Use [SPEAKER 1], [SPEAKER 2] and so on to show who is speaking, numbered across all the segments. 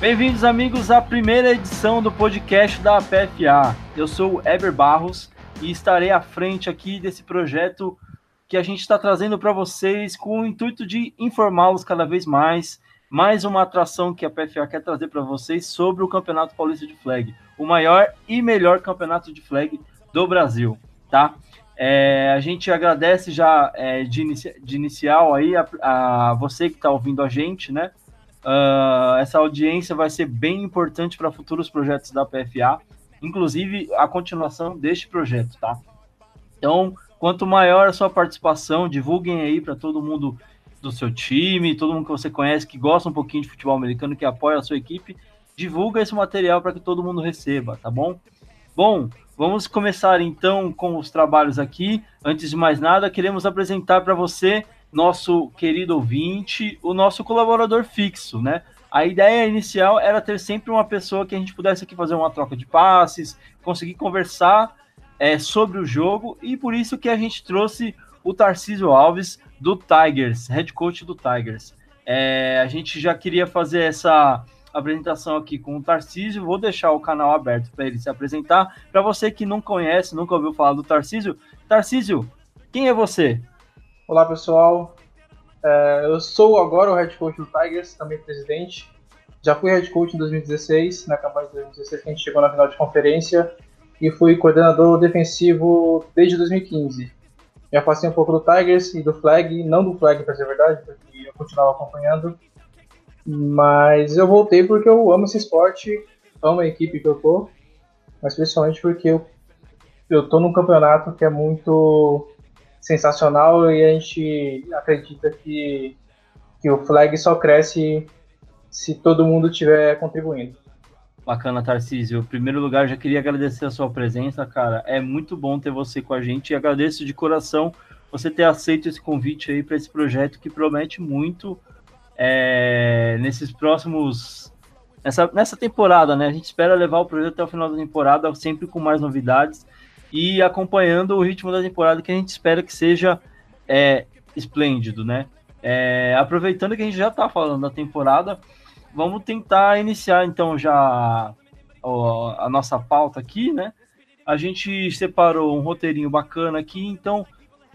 [SPEAKER 1] Bem-vindos, amigos, à primeira edição do podcast da PFA. Eu sou o Eber Barros e estarei à frente aqui desse projeto que a gente está trazendo para vocês com o intuito de informá-los cada vez mais. Mais uma atração que a PFA quer trazer para vocês sobre o Campeonato Paulista de Flag, o maior e melhor campeonato de flag do Brasil, tá? É, a gente agradece já é, de, inici de, inicial aí a, a você que está ouvindo a gente, né? Uh, essa audiência vai ser bem importante para futuros projetos da PFA, inclusive a continuação deste projeto, tá? Então, quanto maior a sua participação, divulguem aí para todo mundo do seu time, todo mundo que você conhece que gosta um pouquinho de futebol americano, que apoia a sua equipe, divulga esse material para que todo mundo receba, tá bom? Bom, vamos começar então com os trabalhos aqui. Antes de mais nada, queremos apresentar para você nosso querido ouvinte, o nosso colaborador fixo, né? A ideia inicial era ter sempre uma pessoa que a gente pudesse aqui fazer uma troca de passes, conseguir conversar é, sobre o jogo, e por isso que a gente trouxe o Tarcísio Alves do Tigers, head coach do Tigers. É, a gente já queria fazer essa apresentação aqui com o Tarcísio, vou deixar o canal aberto para ele se apresentar. Para você que não conhece, nunca ouviu falar do Tarcísio, Tarcísio, quem é você?
[SPEAKER 2] Olá pessoal, é, eu sou agora o head coach do Tigers, também presidente. Já fui head coach em 2016, na campanha de 2016 que a gente chegou na final de conferência, e fui coordenador defensivo desde 2015. Já passei um pouco do Tigers e do Flag, não do Flag para ser verdade, porque eu continuava acompanhando, mas eu voltei porque eu amo esse esporte, amo a equipe que eu tô, mas principalmente porque eu, eu tô num campeonato que é muito sensacional e a gente acredita que, que o flag só cresce se todo mundo estiver contribuindo.
[SPEAKER 1] Bacana, Tarcísio. Em primeiro lugar, já queria agradecer a sua presença, cara. É muito bom ter você com a gente e agradeço de coração você ter aceito esse convite aí para esse projeto que promete muito é, nesses próximos. Nessa, nessa temporada, né? A gente espera levar o projeto até o final da temporada, sempre com mais novidades e acompanhando o ritmo da temporada que a gente espera que seja é, esplêndido, né? É, aproveitando que a gente já está falando da temporada, vamos tentar iniciar então já ó, a nossa pauta aqui, né? A gente separou um roteirinho bacana aqui, então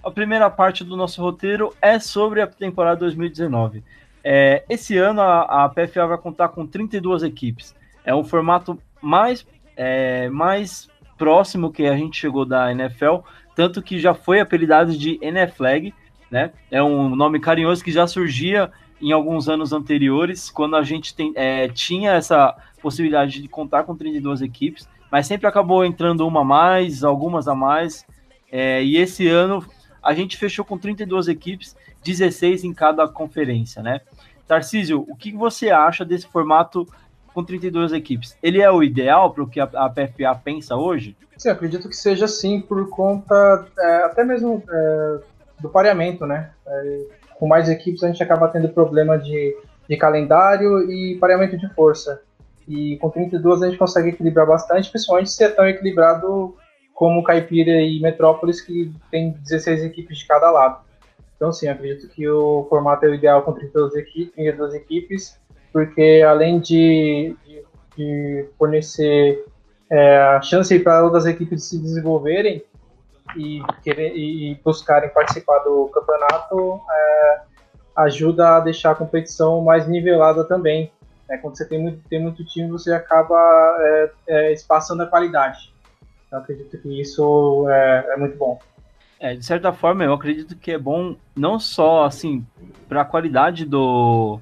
[SPEAKER 1] a primeira parte do nosso roteiro é sobre a temporada 2019. É, esse ano a, a, PFA vai contar com 32 equipes. É um formato mais, é, mais próximo que a gente chegou da NFL, tanto que já foi apelidado de NFLAG, né? É um nome carinhoso que já surgia em alguns anos anteriores, quando a gente tem, é, tinha essa possibilidade de contar com 32 equipes, mas sempre acabou entrando uma a mais, algumas a mais, é, e esse ano a gente fechou com 32 equipes, 16 em cada conferência, né? Tarcísio, o que você acha desse formato com 32 equipes, ele é o ideal para o que a, a, PFA pensa hoje?
[SPEAKER 2] Sim, acredito que seja sim, por conta é, até mesmo é, do pareamento, né? É, com mais equipes a gente acaba tendo problema de, de calendário e pareamento de força. E com 32 a gente consegue equilibrar bastante, principalmente se é tão equilibrado como Caipira e Metrópolis, que tem 16 equipes de cada lado. Então, sim, acredito que o formato é o ideal com 32 equipes, 32 equipes porque além de, de, de fornecer é, a chance para outras equipes se desenvolverem e, querer, e buscarem participar do campeonato, é, ajuda a deixar a competição mais nivelada também. É, quando você tem muito, tem muito time, você acaba é, é, espaçando a qualidade. Eu acredito que isso é, é muito bom.
[SPEAKER 1] É, de certa forma, eu acredito que é bom não só assim para a qualidade do,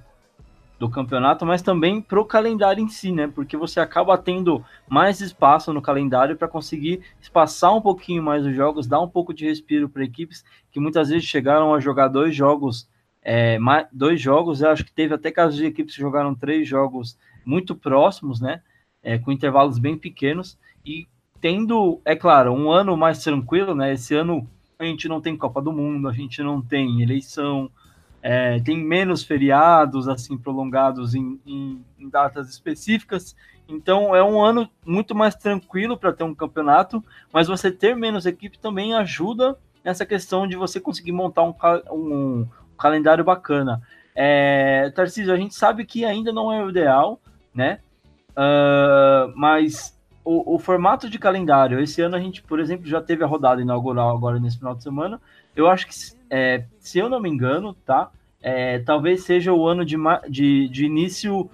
[SPEAKER 1] do campeonato, mas também para o calendário em si, né? Porque você acaba tendo mais espaço no calendário para conseguir espaçar um pouquinho mais os jogos, dar um pouco de respiro para equipes que muitas vezes chegaram a jogar dois jogos, é, mais, dois jogos, eu acho que teve até casos de equipes que jogaram três jogos muito próximos, né? É, com intervalos bem pequenos e tendo, é claro, um ano mais tranquilo, né? Esse ano a gente não tem Copa do Mundo, a gente não tem eleição, é, tem menos feriados assim prolongados em, em, em, datas específicas. Então é um ano muito mais tranquilo para ter um campeonato, mas você ter menos equipe também ajuda nessa questão de você conseguir montar um, um, um calendário bacana. É, Tarcísio, a gente sabe que ainda não é o ideal, né? Uh, mas o, o, formato de calendário, esse ano a gente, por exemplo, já teve a rodada inaugural agora nesse final de semana. Eu acho que, é, se eu não me engano, tá? É, talvez seja o ano de, de, de início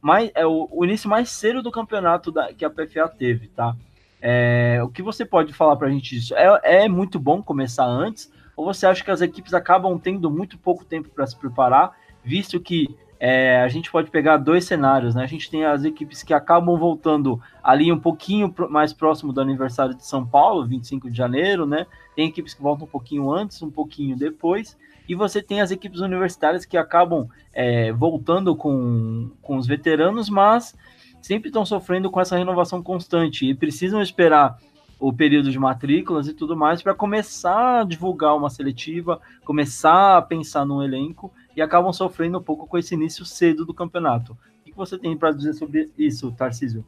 [SPEAKER 1] mais, é o, o, início mais cedo do campeonato da, que a PFA teve, tá? É, o que você pode falar para a gente disso? É, é muito bom começar antes? Ou você acha que as equipes acabam tendo muito pouco tempo para se preparar, visto que é, a gente pode pegar dois cenários, né? A gente tem as equipes que acabam voltando ali um pouquinho mais próximo do aniversário de São Paulo, 25 de janeiro, né? Tem equipes que voltam um pouquinho antes, um pouquinho depois. E você tem as equipes universitárias que acabam é, voltando com, com os veteranos, mas sempre estão sofrendo com essa renovação constante e precisam esperar o período de matrículas e tudo mais para começar a divulgar uma seletiva, começar a pensar num elenco e acabam sofrendo um pouco com esse início cedo do campeonato. O que você tem para dizer sobre isso, Tarcísio?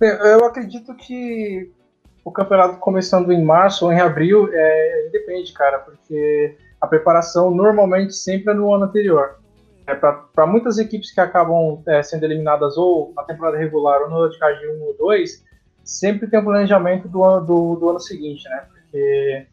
[SPEAKER 2] Eu acredito que o campeonato começando em março ou em abril é, depende, cara, porque a preparação normalmente sempre é no ano anterior. É, para muitas equipes que acabam é, sendo eliminadas ou na temporada regular ou no de 1 ou 2, sempre tem um planejamento do ano, do, do ano seguinte, né? Porque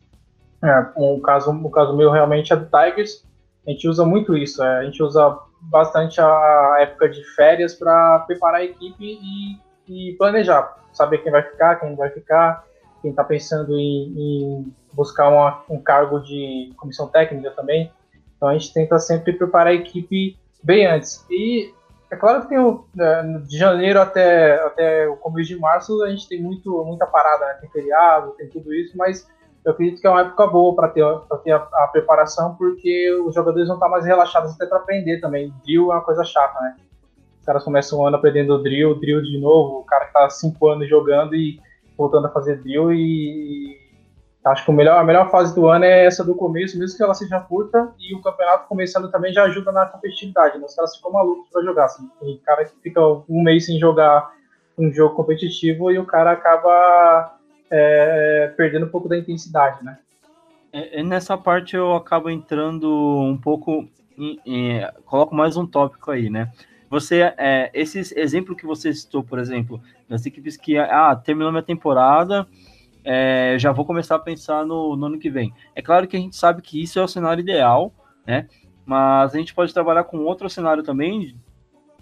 [SPEAKER 2] é, um caso, o caso meu realmente é do Tigers. A gente usa muito isso. É, a gente usa bastante a época de férias para preparar a equipe e, e, planejar, saber quem vai ficar, quem não vai ficar, quem está pensando em, em buscar uma, um cargo de comissão técnica também. Então a gente tenta sempre preparar a equipe bem antes. E é claro que tem o, né, de janeiro até, até o começo de março a gente tem muito, muita parada, né? tem feriado, tem tudo isso, mas eu acredito que é uma época boa para ter, pra ter a, a, preparação, porque os jogadores vão estar mais relaxados até para aprender também. Drill é uma coisa chata, né? Os caras começam um ano aprendendo drill, drill de novo, o cara que tá cinco anos jogando e voltando a fazer drill e Acho que melhor, a melhor fase do ano é essa do começo, mesmo que ela seja curta, e o campeonato começando também já ajuda na competitividade. Né? Os caras ficam malucos para jogar. Assim. Tem cara que fica um mês sem jogar um jogo competitivo e o cara acaba é, perdendo um pouco da intensidade, né?
[SPEAKER 1] É, nessa parte eu acabo entrando um pouco, em, em, coloco mais um tópico aí, né? Você, é, exemplo que você citou, por exemplo, das equipes que ah, terminou minha temporada, é, já vou começar a pensar no, no, ano que vem. É claro que a gente sabe que isso é o cenário ideal, né? Mas a gente pode trabalhar com outro cenário também,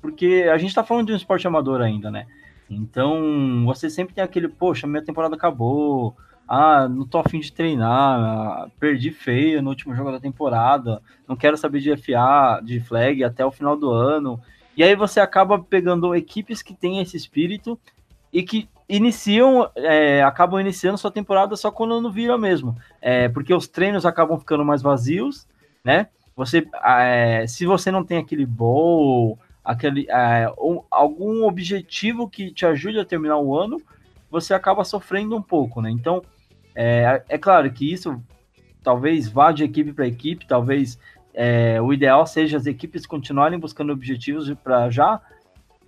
[SPEAKER 1] porque a gente está falando de um esporte amador ainda, né? Então você sempre tem aquele, poxa, minha temporada acabou, ah, não tô afim de treinar, perdi feio no último jogo da temporada, não quero saber de FA, de flag até o final do ano. E aí você acaba pegando equipes que têm esse espírito e que iniciam, é, acabam iniciando sua temporada só quando não vira mesmo. É, porque os treinos acabam ficando mais vazios, né? Você, é, se você não tem aquele bowl, aquele, é, um, algum objetivo que te ajude a terminar o ano, você acaba sofrendo um pouco, né? Então, é, é claro que isso talvez vá de equipe para equipe, talvez é, o ideal seja as equipes continuarem buscando objetivos para já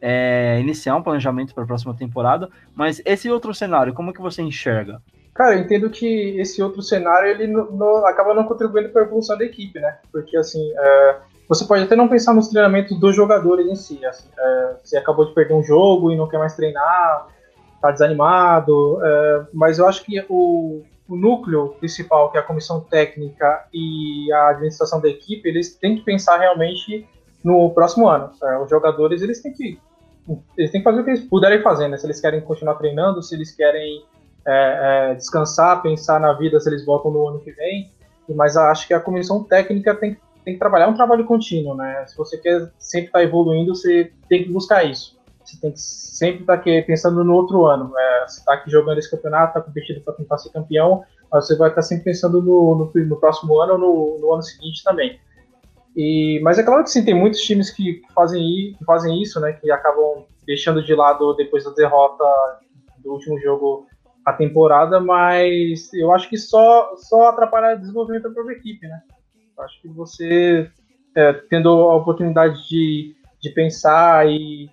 [SPEAKER 1] é, iniciar um planejamento para a próxima temporada, mas esse outro cenário, como que você enxerga?
[SPEAKER 2] Cara, eu entendo que esse outro cenário ele não, não, acaba não contribuindo para a evolução da equipe, né? Porque assim, é, você pode até não pensar nos treinamentos dos jogadores em si. Assim, é, você acabou de perder um jogo e não quer mais treinar, tá desanimado, é, mas eu acho que o, o núcleo principal, que é a comissão técnica e a administração da equipe, eles têm que pensar realmente no próximo ano. É, os jogadores eles têm que eles têm que fazer o que eles puderem fazer, né? Se eles querem continuar treinando, se eles querem é, é, descansar, pensar na vida, se eles voltam no ano que vem. Mas acho que a comissão técnica tem, tem que trabalhar um trabalho contínuo, né? Se você quer sempre estar tá evoluindo, você tem que buscar isso. Você tem que sempre estar tá pensando no outro ano. É, você está aqui jogando esse campeonato, está competindo para tentar ser campeão, mas você vai estar tá sempre pensando no, no, no próximo ano ou no, no ano seguinte também. E, mas é claro que sim, tem muitos times que fazem, que fazem isso, né? Que acabam deixando de lado depois da derrota do último jogo a temporada, mas eu acho que só, só atrapalha o desenvolvimento da própria equipe, né? Eu acho que você, é, tendo a oportunidade de, de pensar e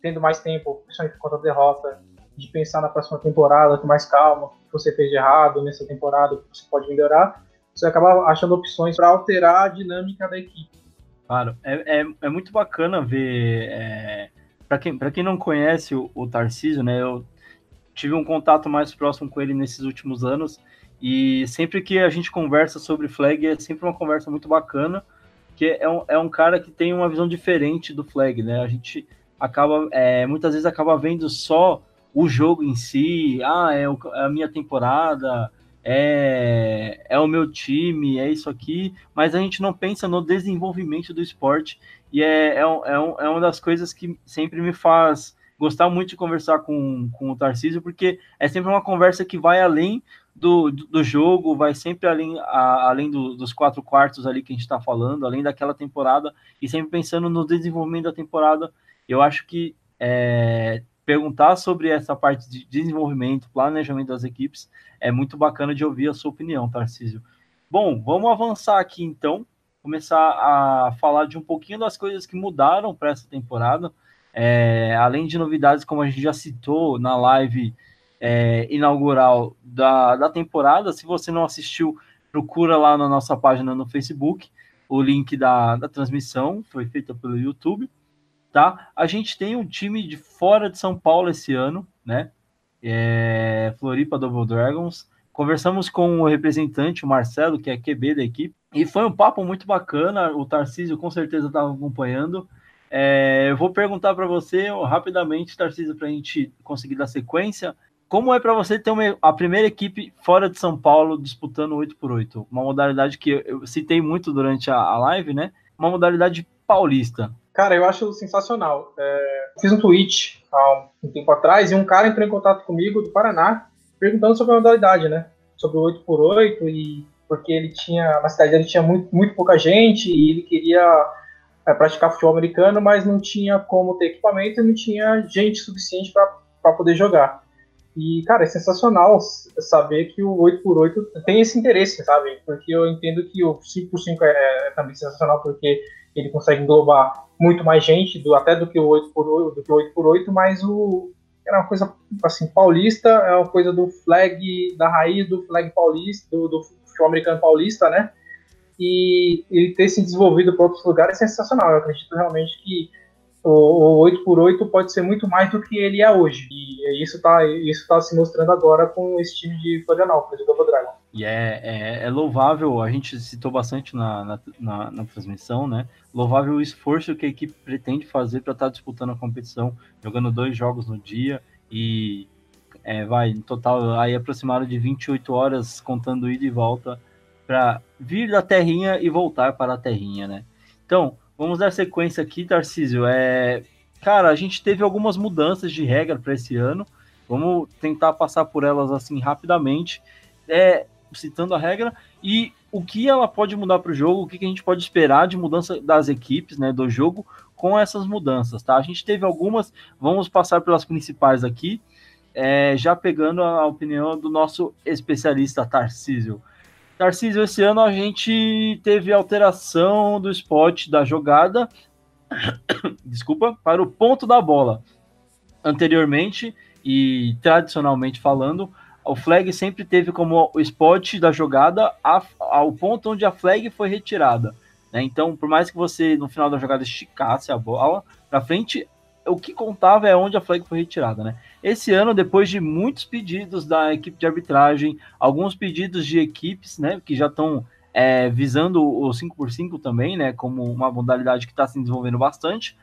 [SPEAKER 2] tendo mais tempo, principalmente contra a derrota, de pensar na próxima temporada com mais calma, o que você fez de errado nessa temporada, o que você pode melhorar, você acaba achando opções para alterar a dinâmica da equipe.
[SPEAKER 1] Claro, é, é, é muito bacana ver. É, para quem, quem não conhece o, o Tarcísio, né, eu tive um contato mais próximo com ele nesses últimos anos e sempre que a gente conversa sobre flag é sempre uma conversa muito bacana, que é um, é um cara que tem uma visão diferente do flag, né? A gente acaba, é, muitas vezes acaba vendo só o jogo em si, ah, é, o, é a minha temporada, é, é o meu time, é isso aqui, mas a gente não pensa no desenvolvimento do esporte e é, é, é, um, é uma das coisas que sempre me faz gostar muito de conversar com, com o Tarcísio, porque é sempre uma conversa que vai além do, do jogo, vai sempre além, a, além do, dos quatro quartos ali que a gente está falando, além daquela temporada, e sempre pensando no desenvolvimento da temporada. Eu acho que é, perguntar sobre essa parte de desenvolvimento, planejamento das equipes, é muito bacana de ouvir a sua opinião, Tarcísio. Bom, vamos avançar aqui então, começar a falar de um pouquinho das coisas que mudaram para essa temporada. É, além de novidades, como a gente já citou na live é, inaugural da, da temporada, se você não assistiu, procura lá na nossa página no Facebook o link da, da transmissão, foi feita pelo YouTube tá? A gente tem um time de fora de São Paulo esse ano, né? É, Floripa Double Dragons. Conversamos com o representante, o Marcelo, que é QB da equipe, e foi um papo muito bacana. O Tarcísio com certeza estava acompanhando. É, eu vou perguntar para você rapidamente, Tarcísio, para a gente conseguir dar sequência. Como é para você ter uma, a primeira equipe fora de São Paulo disputando 8x8? Uma modalidade que eu citei muito durante a, a live, né? Uma modalidade paulista.
[SPEAKER 2] Cara, eu acho sensacional. É, fiz um tweet há um tempo atrás e um cara entrou em contato comigo do Paraná perguntando sobre a modalidade, né? Sobre o 8x8 e porque ele tinha, na cidade dele tinha muito, muito pouca gente e ele queria é, praticar futebol americano, mas não tinha como ter equipamento e não tinha gente suficiente para poder jogar. E, cara, é sensacional saber que o 8x8 tem esse interesse, sabe? Porque eu entendo que o 5x5 é, é também sensacional porque ele consegue englobar muito mais gente, do, até do que o 8x8, do que o 8x8 mas o, era uma coisa assim, paulista, é uma coisa do flag, da raiz do flag paulista, do, do futebol americano paulista, né? E ele ter se desenvolvido para outros lugares é sensacional. Eu acredito realmente que o, o 8x8 pode ser muito mais do que ele é hoje. E isso está isso tá se mostrando agora com esse time de Florianópolis, o Double Dragon.
[SPEAKER 1] E é, é, é, louvável, a gente citou bastante na, na, na, na, transmissão, né? Louvável o esforço que a equipe pretende fazer para estar tá disputando a competição, jogando dois jogos no dia e é, vai, em total, aí aproximado de 28 horas contando ida e volta para vir da terrinha e voltar para a terrinha, né? Então, vamos dar sequência aqui, Tarcísio. É, cara, a gente teve algumas mudanças de regra para esse ano. Vamos tentar passar por elas assim rapidamente. É, citando a regra, e o que ela pode mudar para o jogo, o que, que a gente pode esperar de mudança das equipes, né, do jogo, com essas mudanças, tá? A gente teve algumas, vamos passar pelas principais aqui, é, já pegando a opinião do nosso especialista Tarcísio. Tarcísio, esse ano a gente teve alteração do spot da jogada, desculpa, para o ponto da bola. Anteriormente e tradicionalmente falando, o flag sempre teve como o spot da jogada a, ao ponto onde a flag foi retirada. Né? Então, por mais que você no final da jogada esticasse a bola para frente, o que contava é onde a flag foi retirada. Né? Esse ano, depois de muitos pedidos da equipe de arbitragem, alguns pedidos de equipes né, que já estão é, visando o 5x5 também, né, como uma modalidade que está se desenvolvendo bastante,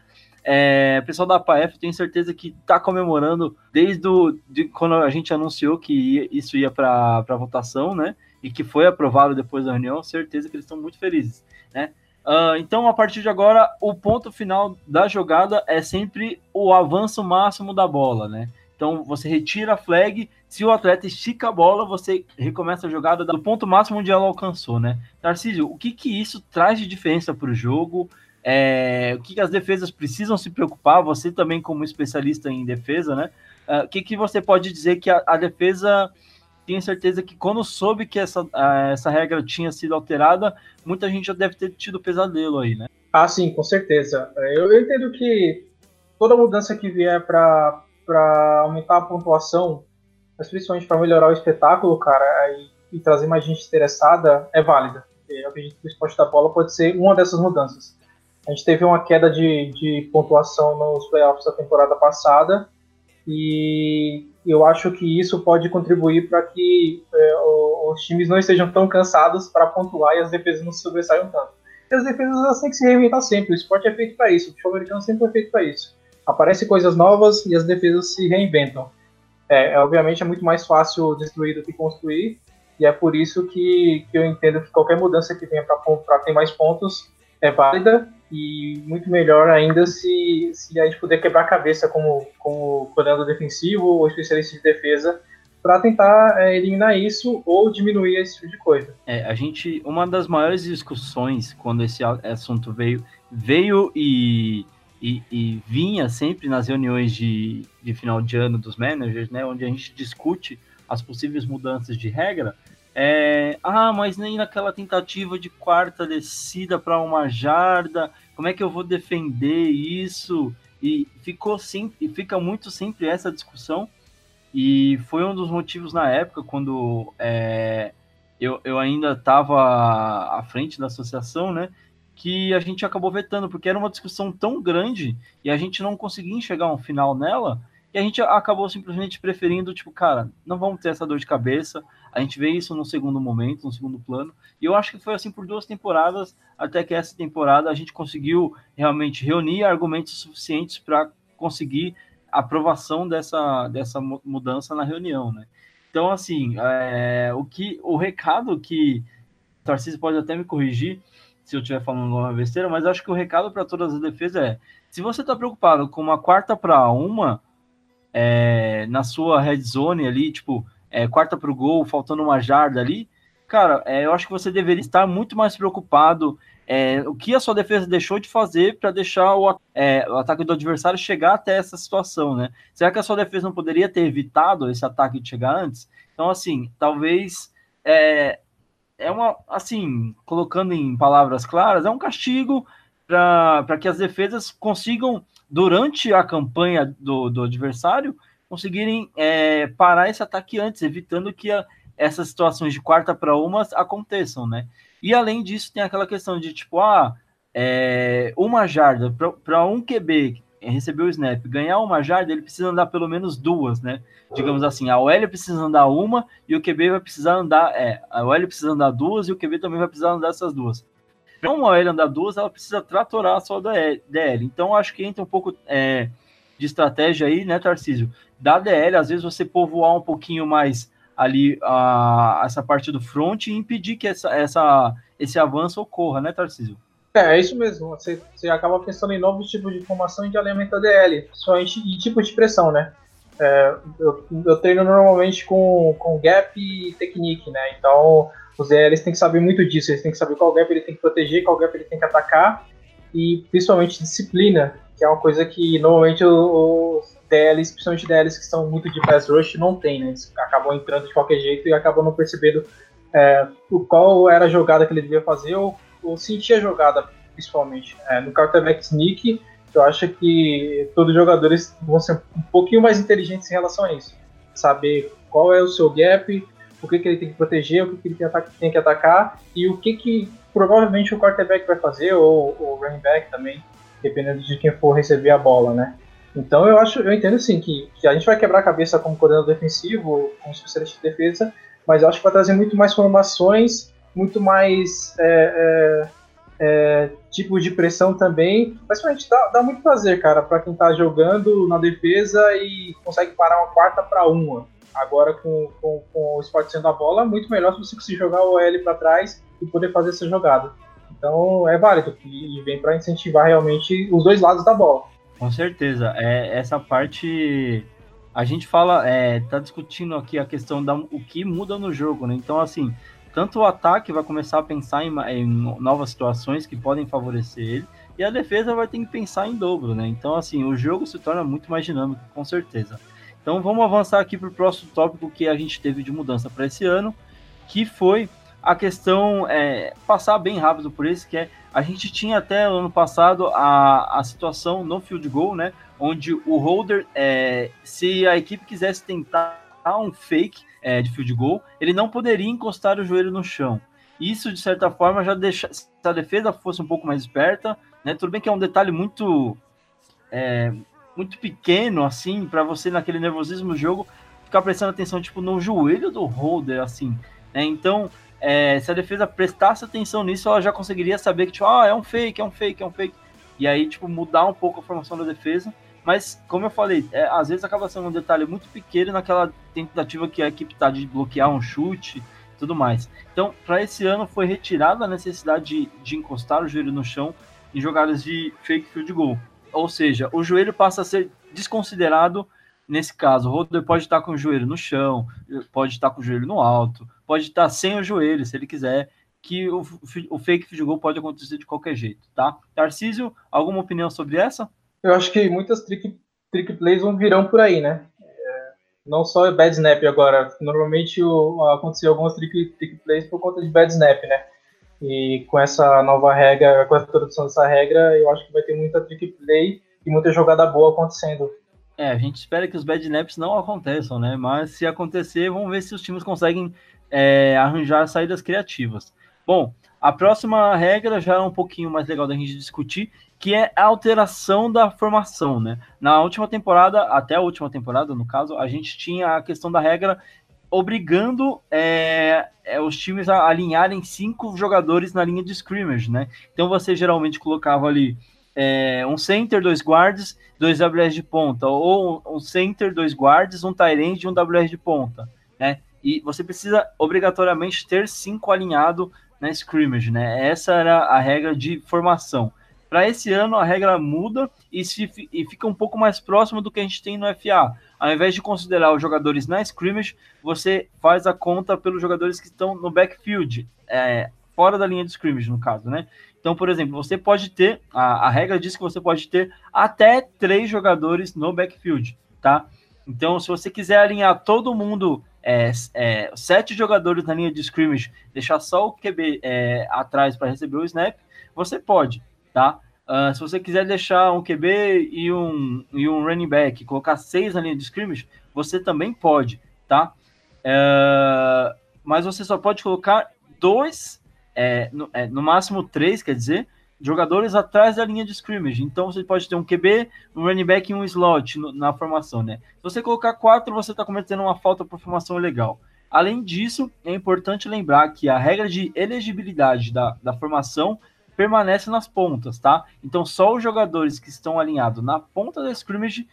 [SPEAKER 1] é, o pessoal da PAF, tenho certeza que está comemorando desde de quando a gente anunciou que ia, isso ia para votação, né? E que foi aprovado depois da reunião, certeza que eles estão muito felizes, né? Uh, então, a partir de agora, o ponto final da jogada é sempre o avanço máximo da bola, né? Então, você retira a flag, se o atleta estica a bola, você recomeça a jogada do ponto máximo onde ela alcançou, né? Tarcísio, o que que isso traz de diferença para o jogo? É, o que, que, as defesas precisam se preocupar? Você também como especialista em defesa, né? Uh, o que, que você pode dizer que a, a defesa tinha certeza que quando soube que essa, essa regra tinha sido alterada, muita gente já deve ter tido pesadelo aí, né?
[SPEAKER 2] Ah, sim, com certeza. Eu, eu entendo que toda mudança que vier para aumentar a pontuação, mas principalmente para melhorar o espetáculo, cara, e, e trazer mais gente interessada, é válida. Eu acredito que o esporte da bola pode ser uma dessas mudanças. A gente teve uma queda de, de pontuação nos playoffs da temporada passada e eu acho que isso pode contribuir para que é, os times não estejam tão cansados para pontuar e as defesas não se sobressaiam tanto. E as defesas elas têm que se reinventar sempre, o esporte é feito para isso, o futebol americano sempre é feito para isso. Aparecem coisas novas e as defesas se reinventam. É, é, obviamente é muito mais fácil destruir do que construir, e é por isso que, que eu entendo que qualquer mudança que venha para ter mais pontos é válida e muito melhor ainda se, se a gente puder quebrar a cabeça como, como coordenador defensivo ou especialista de defesa para tentar é, eliminar isso ou diminuir esse tipo de coisa.
[SPEAKER 1] É, a gente, uma das maiores discussões quando esse assunto veio, veio e, e, e vinha sempre nas reuniões de, de final de ano dos managers, né, onde a gente discute as possíveis mudanças de regra, é, ah, mas nem naquela tentativa de quarta descida para uma jarda, como é que eu vou defender isso? E ficou sempre, fica muito sempre essa discussão. E foi um dos motivos na época, quando é, eu, eu ainda estava à frente da associação, né? Que a gente acabou vetando, porque era uma discussão tão grande e a gente não conseguia enxergar um final nela, e a gente acabou simplesmente preferindo, tipo, cara, não vamos ter essa dor de cabeça, a gente vê isso no segundo momento, no segundo plano. E eu acho que foi assim por duas temporadas, até que essa temporada a gente conseguiu realmente reunir argumentos suficientes para conseguir aprovação dessa, dessa mudança na reunião, né? Então, assim, é, o que o recado que Tarcísio pode até me corrigir se eu estiver falando uma besteira, mas acho que o recado para todas as defesas é: se você está preocupado com uma quarta para uma é, na sua red zone ali, tipo, é, quarta para o gol, faltando uma jarda ali, cara, é, eu acho que você deveria estar muito mais preocupado é, o que a sua defesa deixou de fazer para deixar o, é, o, ataque do adversário chegar até essa situação, né? Será que a sua defesa não poderia ter evitado esse ataque de chegar antes? Então, assim, talvez é, é uma, assim, colocando em palavras claras, é um castigo para que as defesas consigam, durante a campanha do, do adversário, conseguirem é, parar esse ataque antes, evitando que a, essas situações de quarta para uma aconteçam, né? E além disso, tem aquela questão de tipo, ah, é, uma jarda para um QB receber o snap, ganhar uma jarda, ele precisa andar pelo menos duas, né? Digamos assim, a OL precisa andar uma e o QB vai precisar andar, é, a OL precisa andar duas e o QB também vai precisar andar essas duas. Para uma OL andar duas, ela precisa tratorar só da DL. Então, acho que entra um pouco é, de estratégia aí, né, Tarcísio? Da DL, às vezes você povoar um pouquinho mais ali a, essa parte do front e impedir que essa, essa, esse avanço ocorra, né, Tarcísio?
[SPEAKER 2] É, é isso mesmo. Você, você acaba pensando em novos tipos de formação e de alinhamento da DL, principalmente em tipos de pressão, né? É, eu, eu, treino normalmente com, com gap e technique, né? Então, os DLs têm que saber muito disso. Eles têm que saber qual gap ele tem que proteger, qual gap ele tem que atacar e principalmente disciplina que é uma coisa que normalmente os DLs, principalmente DLs que são muito de pass rush, não tem, né? Eles acabam entrando de qualquer jeito e acabam não percebendo é, qual era a jogada que ele devia fazer ou, ou sentir a jogada, principalmente. É, no quarterback sneak, eu acho que todos os jogadores vão ser um pouquinho mais inteligentes em relação a isso. Saber qual é o seu gap, o que, que ele tem que proteger, o que, que ele tem que atacar e o que, que provavelmente o quarterback vai fazer, ou o running back também dependendo de quem for receber a bola, né? Então eu acho, eu entendo sim que, que a gente vai quebrar a cabeça como coordenador defensivo, como especialista de defesa, mas eu acho que vai trazer muito mais formações, muito mais é, é, é, tipo de pressão também. Mas gente dá, dá muito prazer, cara, para quem tá jogando na defesa e consegue parar uma quarta para uma. Agora com, com, com o esporte sendo a bola, muito melhor se você conseguir jogar o L para trás e poder fazer essa jogada. Então é válido e vem para incentivar realmente os dois lados da bola.
[SPEAKER 1] Com certeza. É, essa parte a gente fala, é, tá discutindo aqui a questão da o que muda no jogo, né? Então, assim, tanto o ataque vai começar a pensar em, em, novas situações que podem favorecer ele, e a defesa vai ter que pensar em dobro, né? Então, assim, o jogo se torna muito mais dinâmico, com certeza. Então, vamos avançar aqui para o próximo tópico que a gente teve de mudança para esse ano, que foi a questão é passar bem rápido por isso, que é a gente tinha até ano passado a, a situação no field goal, né? Onde o holder, é, se a equipe quisesse tentar um fake é, de field goal, ele não poderia encostar o joelho no chão. Isso, de certa forma, já deixa. Se a defesa fosse um pouco mais esperta, né? Tudo bem que é um detalhe muito é, muito pequeno, assim, para você naquele nervosismo do jogo ficar prestando atenção, tipo, no joelho do holder, assim, né? Então, é, se a defesa prestasse atenção nisso, ela já conseguiria saber que, tipo, ah, é um fake, é um fake, é um fake. E aí, tipo, mudar um pouco a formação da defesa. Mas, como eu falei, é, às vezes acaba sendo um detalhe muito pequeno naquela tentativa que a equipe tá de bloquear um chute tudo mais. Então, para esse ano foi retirada a necessidade de, de encostar o joelho no chão em jogadas de fake field goal. Ou seja, o joelho passa a ser desconsiderado nesse caso. O holder pode estar com o joelho no chão, pode estar com o joelho no alto, pode estar sem o joelho, se ele quiser, que o, o fake field goal pode acontecer de qualquer jeito, tá? Tarcísio, alguma opinião sobre essa?
[SPEAKER 2] Eu acho que muitas trick, trick plays vão virão por aí, né? É, não só bad snap agora. Normalmente aconteceu algumas trick, trick plays por conta de bad snap, né? E com essa nova regra, com a introdução dessa regra, eu acho que vai ter muita trick play e muita jogada boa acontecendo.
[SPEAKER 1] É, a gente espera que os bad snaps não aconteçam, né? Mas se acontecer, vamos ver se os times conseguem é, arranjar saídas criativas. Bom, a próxima regra já é um pouquinho mais legal da gente discutir, que é a alteração da formação, né? Na última temporada, até a última temporada, no caso, a gente tinha a questão da regra obrigando é, é, os times a alinharem cinco jogadores na linha de scrimmage, né? Então você geralmente colocava ali é, um center, dois guards, dois WS de ponta, ou um center, dois guards, um tight e um WS de ponta, né? E você precisa obrigatoriamente ter cinco alinhado na scrimmage, né? Essa era a regra de formação. Para esse ano a regra muda e, se, e fica um pouco mais próximo do que a gente tem no FA ao invés de considerar os jogadores na scrimmage, você faz a conta pelos jogadores que estão no backfield, é, fora da linha de scrimmage, no caso, né? Então, por exemplo, você pode ter, a, a regra diz que você pode ter até três jogadores no backfield, tá? Então, se você quiser alinhar todo mundo, é, é, sete jogadores na linha de scrimmage, deixar só o QB é, atrás para receber o snap, você pode, tá? Uh, se você quiser deixar um QB e um, e um running back, colocar seis na linha de scrimmage, você também pode, tá? Uh, mas você só pode colocar dois, é, no, é, no, máximo três, quer dizer, jogadores atrás da linha de scrimmage. Então você pode ter um QB, um running back e um slot no, na formação, né? Se você colocar quatro, você está cometendo uma falta por formação legal. Além disso, é importante lembrar que a regra de elegibilidade da, da formação permanece nas pontas, tá? Então só os jogadores que estão alinhados na ponta da scrimmage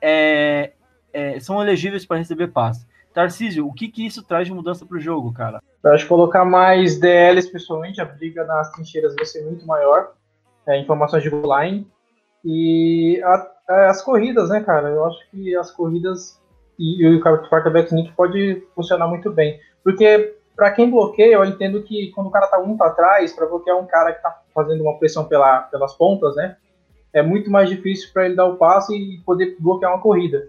[SPEAKER 1] é, é, são elegíveis para receber passe. Tarcísio, o que, que isso traz de mudança para o jogo, cara?
[SPEAKER 2] Eu acho que colocar mais DLs, pessoalmente, a briga nas trincheiras vai ser muito maior. É, informações de goal line. E a, a, as corridas, né, cara? Eu acho que as corridas e, e o quarterback sneak pode funcionar muito bem. Porque para quem bloqueia, eu entendo que quando o cara tá muito atrás, para bloquear um cara que tá fazendo uma pressão pela, pelas pontas, né? É muito mais difícil para ele dar o passe e poder bloquear uma corrida.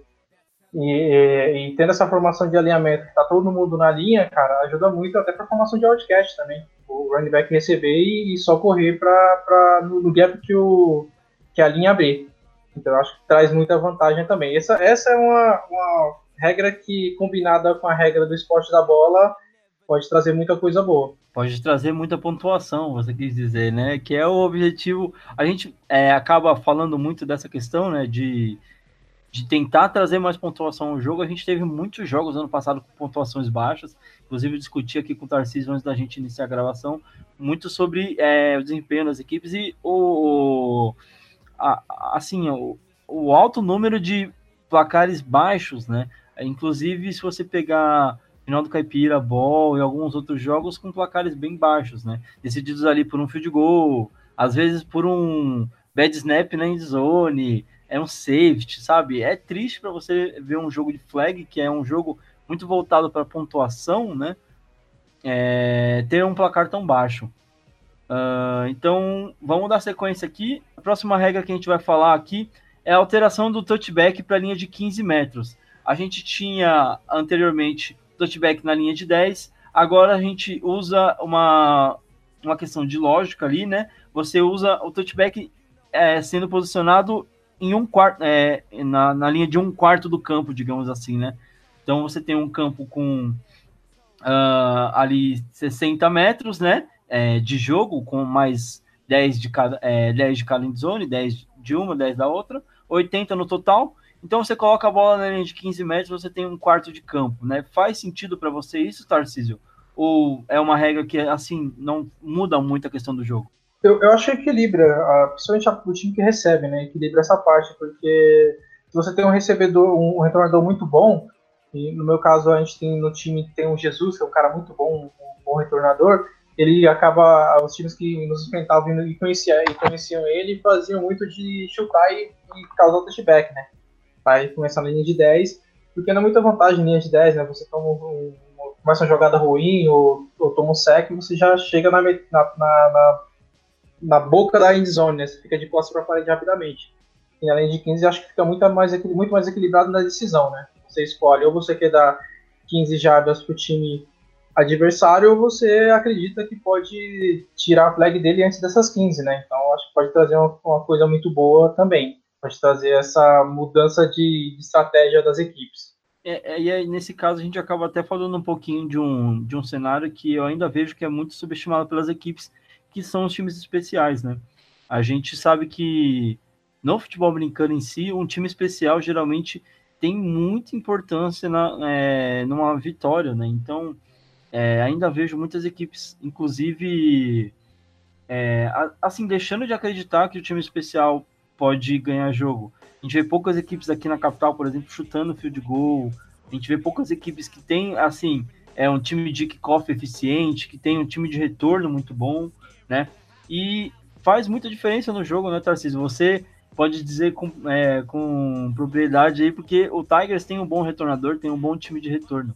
[SPEAKER 2] E, e, tendo essa formação de alinhamento, que tá todo mundo na linha, cara, ajuda muito até para formação de outcast também. O running back receber e, e só correr para no, no gap que, o, que a linha abrir. Então acho que traz muita vantagem também. Essa, essa é uma, uma regra que, combinada com a regra do esporte da bola, pode trazer muita coisa boa.
[SPEAKER 1] Pode trazer muita pontuação, você quis dizer, né? Que é o objetivo. A gente é, acaba falando muito dessa questão, né? De, de tentar trazer mais pontuação ao jogo. A gente teve muitos jogos ano passado com pontuações baixas. Inclusive, discuti aqui com o Tarcísio antes da gente iniciar a gravação muito sobre é, o desempenho das equipes e o. A, assim, o, o alto número de placares baixos, né? Inclusive, se você pegar final do Caipira, Ball e alguns outros jogos com placares bem baixos, né? Decididos ali por um field goal, às vezes por um bad snap na endzone, é um safety, sabe? É triste para você ver um jogo de flag, que é um jogo muito voltado para pontuação, né? É, ter um placar tão baixo. Uh, então, vamos dar sequência aqui. A próxima regra que a gente vai falar aqui é a alteração do touchback para a linha de 15 metros. A gente tinha anteriormente touchback na linha de 10. Agora a gente usa uma, uma questão de lógica ali, né? Você usa o touchback é, sendo posicionado em um quarto, é, na, na linha de um quarto do campo, digamos assim, né? Então você tem um campo com uh, ali 60 metros, né? É, de jogo, com mais 10 de cada, é, 10 de cada endzone, 10 de uma, 10 da outra, 80 no total. Então você coloca a bola na linha de 15 metros, você tem um quarto de campo, né? Faz sentido para você isso, Tarcísio? Ou é uma regra que, assim, não muda muito a questão do jogo?
[SPEAKER 2] Eu, eu acho que equilibra, principalmente o time que recebe, né? Equilibra essa parte, porque se você tem um recebedor, um retornador muito bom, e no meu caso a gente tem no time tem um Jesus, que é um cara muito bom, um bom retornador, ele acaba, os times que nos enfrentavam e conheciam, e conheciam ele faziam muito de chutar e, e causar o touchback, né? Aí começar na linha de 10, porque não é muita vantagem em linha de 10, né? Você toma um, começa uma jogada ruim ou, ou toma um sec, você já chega na, na, na, na boca da end zone, né? Você fica de costas para a parede rapidamente. E além de 15, acho que fica muito mais, muito mais equilibrado na decisão, né? Você escolhe ou você quer dar 15 jardas para o time adversário ou você acredita que pode tirar a flag dele antes dessas 15, né? Então acho que pode trazer uma, uma coisa muito boa também. Pode trazer essa mudança de, de estratégia das equipes.
[SPEAKER 1] É, é, e aí, nesse caso a gente acaba até falando um pouquinho de um, de um cenário que eu ainda vejo que é muito subestimado pelas equipes, que são os times especiais, né? A gente sabe que no futebol brincando em si, um time especial geralmente tem muita importância na, é, numa vitória, né? Então, é, ainda vejo muitas equipes, inclusive, é, assim, deixando de acreditar que o time especial pode ganhar jogo. A gente vê poucas equipes aqui na capital, por exemplo, chutando field goal. A gente vê poucas equipes que tem, assim, é um time de kickoff eficiente, que tem um time de retorno muito bom né? E faz muita diferença no jogo, né, Tarcísio? Você pode dizer com, é, com propriedade aí, porque o Tigers tem um bom retornador, tem um bom time de retorno.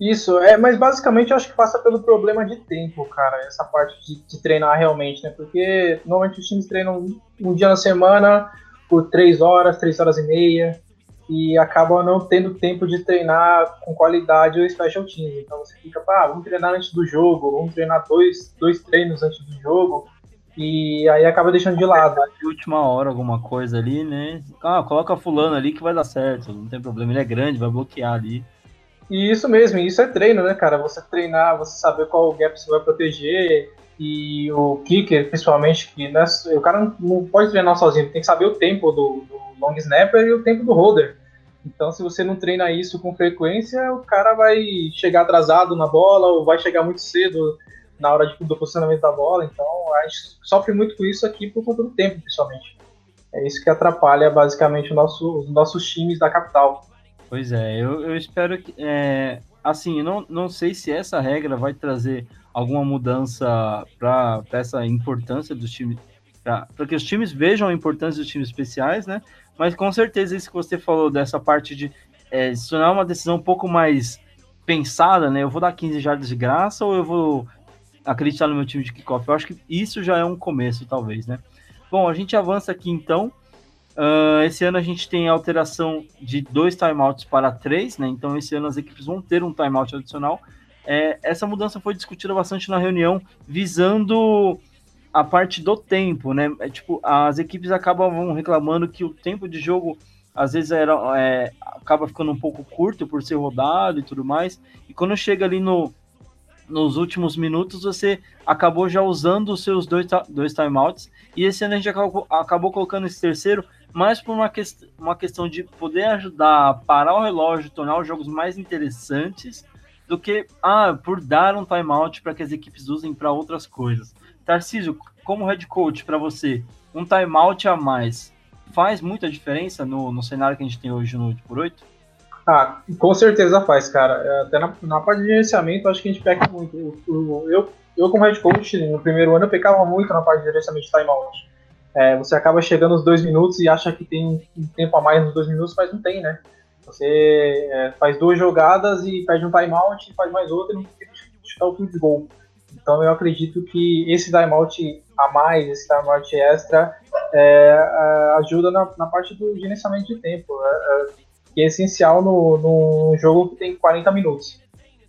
[SPEAKER 2] Isso, é, mas basicamente eu acho que passa pelo problema de tempo, cara, essa parte de, de treinar realmente, né? Porque normalmente os times treinam um, um dia na semana por três horas, três horas e meia, e acabam não tendo tempo de treinar com qualidade o special team. Então você fica, ah, vamos treinar antes do jogo, vamos treinar dois, dois treinos antes do jogo, e aí acaba deixando de lado.
[SPEAKER 1] De última hora, alguma coisa ali, né? Ah, coloca fulano ali que vai dar certo, não tem problema, ele é grande, vai bloquear ali.
[SPEAKER 2] E isso mesmo, isso é treino, né, cara? Você treinar, você saber qual gap você vai proteger, e o kicker, principalmente, que né, o cara não pode treinar sozinho, tem que saber o tempo do, do long snapper e o tempo do holder. Então, se você não treina isso com frequência, o cara vai chegar atrasado na bola ou vai chegar muito cedo na hora de, do posicionamento da bola. Então, a gente sofre muito com isso aqui por conta do tempo, principalmente. É isso que atrapalha basicamente nosso, os nossos times da capital.
[SPEAKER 1] Pois é, eu, eu espero que. É, assim, não, não sei se essa regra vai trazer alguma mudança para essa importância dos times, para que os times vejam a importância dos times especiais, né? Mas com certeza isso que você falou dessa parte de é, isso não é uma decisão um pouco mais pensada, né? Eu vou dar 15 jardas de graça ou eu vou acreditar no meu time de kickoff? Eu acho que isso já é um começo, talvez, né? Bom, a gente avança aqui então. Uh, esse ano a gente tem alteração de dois timeouts para três, né? Então esse ano as equipes vão ter um timeout adicional. É, essa mudança foi discutida bastante na reunião, visando a parte do tempo, né? É, tipo, as equipes acabam reclamando que o tempo de jogo às vezes era, é, acaba ficando um pouco curto por ser rodado e tudo mais. E quando chega ali no, nos últimos minutos, você acabou já usando os seus dois, dois timeouts. E esse ano a gente acabou, acabou colocando esse terceiro mais por uma, que, uma questão de poder ajudar a parar o relógio, tornar os jogos mais interessantes, do que ah, por dar um timeout para que as equipes usem para outras coisas. Tarcísio, como head coach para você, um timeout a mais faz muita diferença no, no cenário que a gente tem hoje no 8x8?
[SPEAKER 2] Ah, com certeza faz, cara. É, até na, na parte de gerenciamento, acho que a gente peca muito. Eu, eu, como head coach, no primeiro ano, eu pecava muito na parte de gerenciamento de timeout. É, você acaba chegando aos dois minutos e acha que tem um tempo a mais nos dois minutos, mas não tem, né? Você é, faz duas jogadas e perde um timeout, faz mais outra e não tem que chutar o field goal. Então eu acredito que esse timeout a mais, esse timeout extra, é, é, ajuda na, na, parte do gerenciamento de tempo, é, é, que é essencial no, no jogo que tem 40 minutos.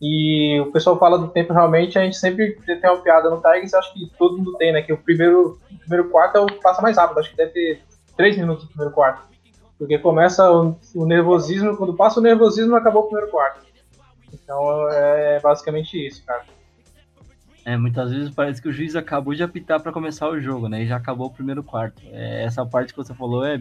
[SPEAKER 2] E o pessoal fala do tempo realmente, a gente sempre tem uma piada no Tigers, acho que todo mundo tem, né? Que o primeiro, o primeiro quarto é o passa mais rápido, acho que deve ter 3 minutos no primeiro quarto. Porque começa o, o nervosismo, quando passa o nervosismo, acabou o primeiro quarto. Então é basicamente isso, cara.
[SPEAKER 1] É, muitas vezes parece que o juiz acabou de apitar para começar o jogo, né? E já acabou o primeiro quarto. É, essa parte que você falou é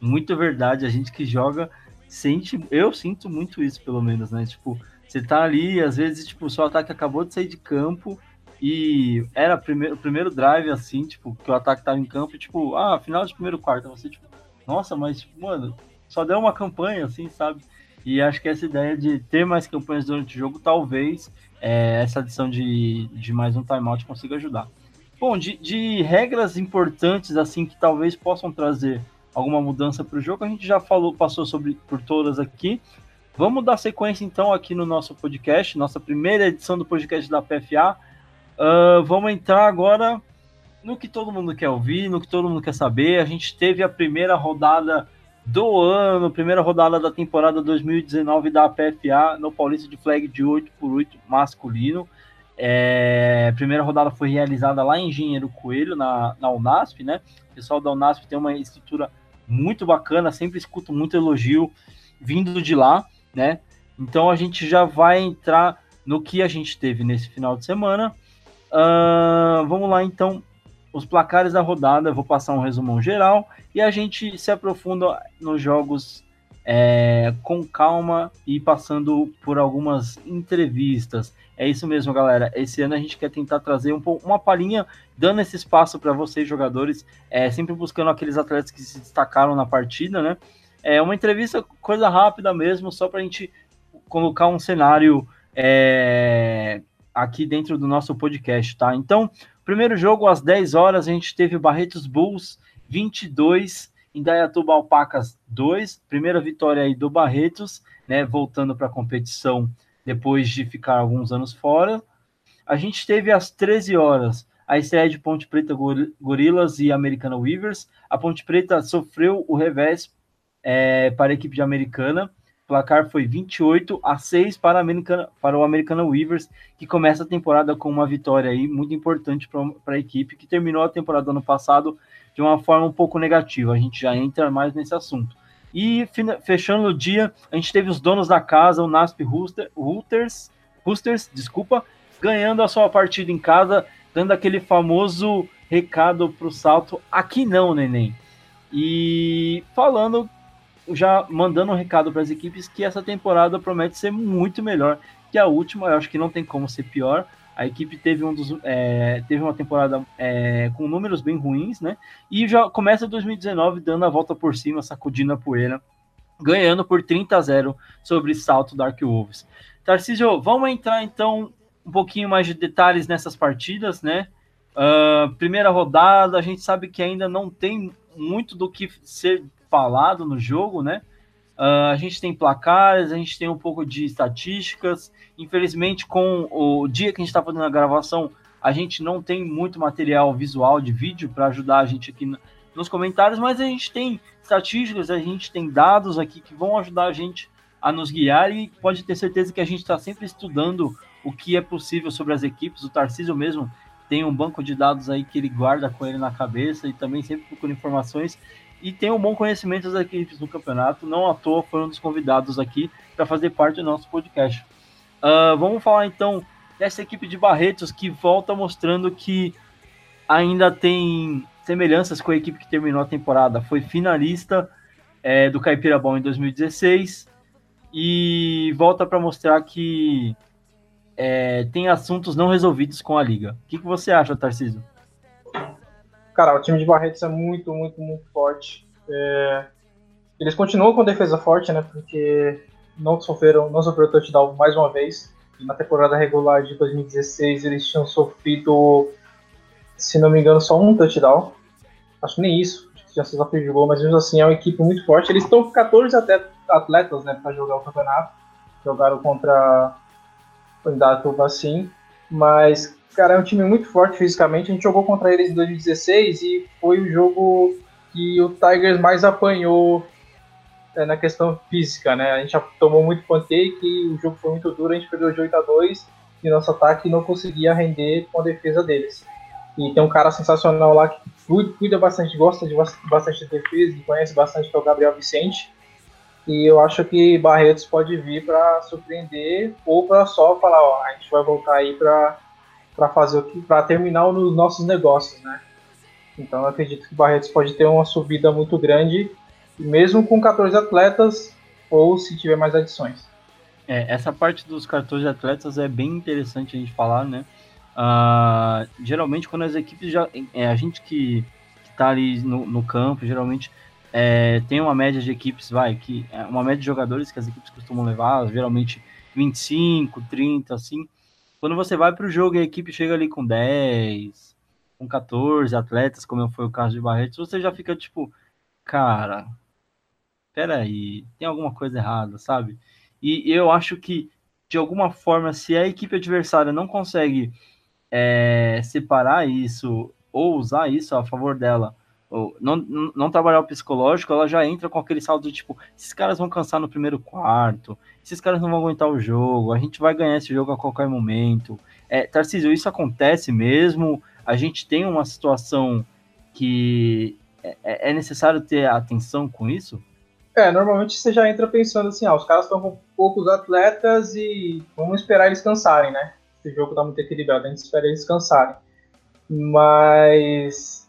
[SPEAKER 1] muito verdade. A gente que joga sente, eu sinto muito isso, pelo menos, né? Tipo, você tá ali, às vezes, tipo, o seu ataque acabou de sair de campo e era primeiro, o primeiro drive, assim, tipo, que o ataque tava em campo, e, tipo, ah, final de primeiro quarto. Você, tipo, nossa, mas, tipo, mano, só deu uma campanha, assim, sabe? E acho que essa ideia de ter mais campanhas durante o jogo, talvez é, essa adição de, de mais um timeout consiga ajudar. Bom, de, de regras importantes, assim, que talvez possam trazer alguma mudança para o jogo, a gente já falou, passou sobre por todas aqui. Vamos dar sequência então aqui no nosso podcast, nossa primeira edição do podcast da PFA. Uh, vamos entrar agora no que todo mundo quer ouvir, no que todo mundo quer saber. A gente teve a primeira rodada do ano, primeira rodada da temporada 2019 da PFA no Paulista de Flag de 8 por 8 masculino. É, a primeira rodada foi realizada lá em Engenheiro Coelho, na, na Unasp, né? O pessoal da Unasp tem uma estrutura muito bacana, sempre escuto muito elogio vindo de lá, né? Então a gente já vai entrar no que a gente teve nesse final de semana. Uh, vamos lá, então, os placares da rodada, eu vou passar um resumão geral e a gente se aprofunda nos jogos é, com calma e passando por algumas entrevistas. É isso mesmo, galera. Esse ano a gente quer tentar trazer um uma palhinha, dando esse espaço para vocês, jogadores, é, sempre buscando aqueles atletas que se destacaram na partida, né? É uma entrevista, coisa rápida mesmo, só para a gente colocar um cenário é, aqui dentro do nosso podcast, tá? Então, Primeiro jogo, às 10 horas, a gente teve o Barretos Bulls 22, Indaiatuba Alpacas 2. Primeira vitória aí do Barretos, né? Voltando para a competição depois de ficar alguns anos fora. A gente teve às 13 horas a estreia de Ponte Preta Gorilas e Americana Weavers. A Ponte Preta sofreu o revés é, para a equipe de Americana o placar foi 28 a 6 para, Americana, para o Americana Weavers, que começa a temporada com uma vitória aí muito importante para a equipe, que terminou a temporada ano passado de uma forma um pouco negativa. A gente já entra mais nesse assunto. E fechando o dia, a gente teve os donos da casa, o Nasp Roosters, Roosters, desculpa, ganhando a sua partida em casa, dando aquele famoso recado para o salto. Aqui não, neném. E falando já mandando um recado para as equipes que essa temporada promete ser muito melhor que a última. Eu acho que não tem como ser pior. A equipe teve, um dos, é, teve uma temporada é, com números bem ruins, né? E já começa 2019 dando a volta por cima, sacudindo a poeira, ganhando por 30 a 0 sobre Salto Dark Wolves. Tarcísio, vamos entrar então um pouquinho mais de detalhes nessas partidas, né? Uh, primeira rodada, a gente sabe que ainda não tem muito do que ser falado no jogo, né? Uh, a gente tem placares, a gente tem um pouco de estatísticas. Infelizmente, com o dia que a gente está fazendo a gravação, a gente não tem muito material visual de vídeo para ajudar a gente aqui nos comentários, mas a gente tem estatísticas, a gente tem dados aqui que vão ajudar a gente a nos guiar e pode ter certeza que a gente está sempre estudando o que é possível sobre as equipes. O Tarcísio mesmo tem um banco de dados aí que ele guarda com ele na cabeça e também sempre procura informações e tem um bom conhecimento das equipes do campeonato. Não à toa foi um dos convidados aqui para fazer parte do nosso podcast. Uh, vamos falar então dessa equipe de Barretos que volta mostrando que ainda tem semelhanças com a equipe que terminou a temporada. Foi finalista é, do Caipira Bom em 2016 e volta para mostrar que é, tem assuntos não resolvidos com a liga. O que, que você acha, Tarcísio?
[SPEAKER 2] Cara, o time de Barretos é muito, muito, muito forte. É... Eles continuam com defesa forte, né? Porque não sofreram, não sofreram touchdown mais uma vez. Na temporada regular de 2016 eles tinham sofrido, se não me engano, só um touchdown. Acho que nem isso. Já se de gol, mas mesmo assim é uma equipe muito forte. Eles estão com 14 atletas, né, para jogar o campeonato. Jogaram contra o Indatuba, assim. Mas Cara, é um time muito forte fisicamente. A gente jogou contra eles em 2016 e foi o jogo que o Tigers mais apanhou é, na questão física, né? A gente já tomou muito pancake, o jogo foi muito duro, a gente perdeu de 8 a 2 e nosso ataque não conseguia render com a defesa deles. E tem um cara sensacional lá que cuida bastante, gosta de bastante defesa, conhece bastante, que é o Gabriel Vicente. E eu acho que Barretos pode vir para surpreender ou para só falar, ó, a gente vai voltar aí para para fazer o que para terminar nos nossos negócios, né? Então eu acredito que Barretos pode ter uma subida muito grande, mesmo com 14 atletas ou se tiver mais adições.
[SPEAKER 1] É, essa parte dos 14 atletas é bem interessante a gente falar, né? Uh, geralmente quando as equipes já. É, a gente que, está ali no, no, campo, geralmente é, tem uma média de equipes, vai, que é uma média de jogadores que as equipes costumam levar, geralmente 25, 30, assim. Quando você vai para o jogo e a equipe chega ali com 10, com 14 atletas, como foi o caso de Barretos, você já fica tipo, cara, peraí, tem alguma coisa errada, sabe? E eu acho que, de alguma forma, se a equipe adversária não consegue é, separar isso ou usar isso a favor dela, não, não trabalhar o psicológico, ela já entra com aquele saldo de tipo, esses caras vão cansar no primeiro quarto, esses caras não vão aguentar o jogo, a gente vai ganhar esse jogo a qualquer momento. É, Tarcísio, isso acontece mesmo? A gente tem uma situação que é, é, é necessário ter atenção com isso?
[SPEAKER 2] É, normalmente você já entra pensando assim, ah, os caras estão com poucos atletas e vamos esperar eles cansarem, né? Esse jogo tá muito equilibrado, a gente espera eles cansarem. Mas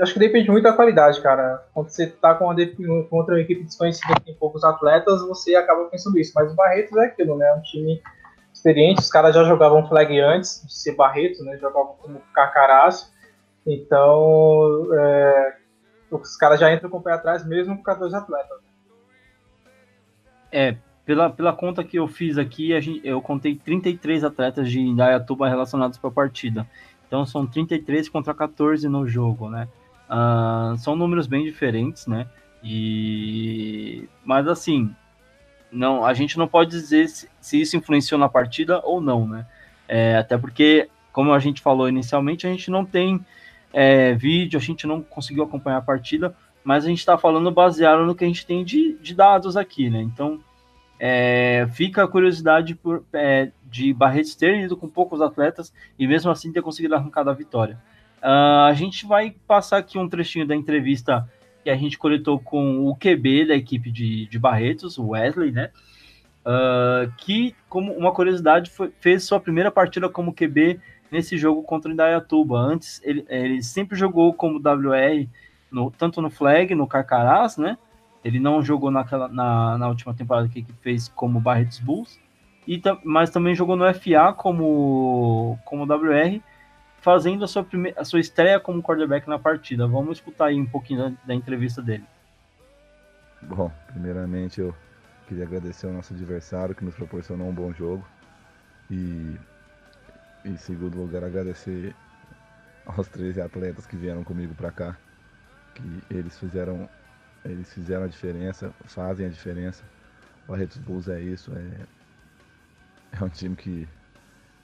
[SPEAKER 2] acho que depende muito da qualidade, cara. Quando você tá com uma, contra uma equipe desconhecida que tem poucos atletas, você acaba pensando isso. Mas o Barretos é aquilo, né? É um time experiente, os caras já jogavam flag antes de ser Barretos, né? Jogavam como Cacaraz. Então, é, os caras já entram com o pé atrás mesmo com 14 atletas.
[SPEAKER 1] É, pela, pela conta que eu fiz aqui, gente, eu contei 33 atletas de Indaiatuba relacionados para a partida. Então são 33 contra 14 no jogo, né? Uh, são números bem diferentes, né? E mas assim, não, a gente não pode dizer se, se isso influenciou na partida ou não, né? É, até porque, como a gente falou inicialmente, a gente não tem é, vídeo, a gente não conseguiu acompanhar a partida, mas a gente está falando baseado no que a gente tem de, de dados aqui, né? Então, é, fica a curiosidade por, é, de Barretos ter ido com poucos atletas e mesmo assim ter conseguido arrancar a vitória. Uh, a gente vai passar aqui um trechinho da entrevista que a gente coletou com o QB da equipe de, de Barretos, o Wesley, né? Uh, que, como uma curiosidade, foi, fez sua primeira partida como QB nesse jogo contra o Indaiatuba. Antes, ele, ele sempre jogou como WR, no, tanto no Flag, no Carcarás, né? Ele não jogou naquela, na, na última temporada que fez como Barretos Bulls, e, mas também jogou no FA como, como WR, fazendo a sua, primeira, a sua estreia como quarterback na partida. Vamos escutar aí um pouquinho da, da entrevista dele.
[SPEAKER 3] Bom, primeiramente eu queria agradecer ao nosso adversário que nos proporcionou um bom jogo. E em segundo lugar, agradecer aos 13 atletas que vieram comigo para cá, que eles fizeram eles fizeram a diferença, fazem a diferença. O Barretos Bulls é isso, é, é um time que,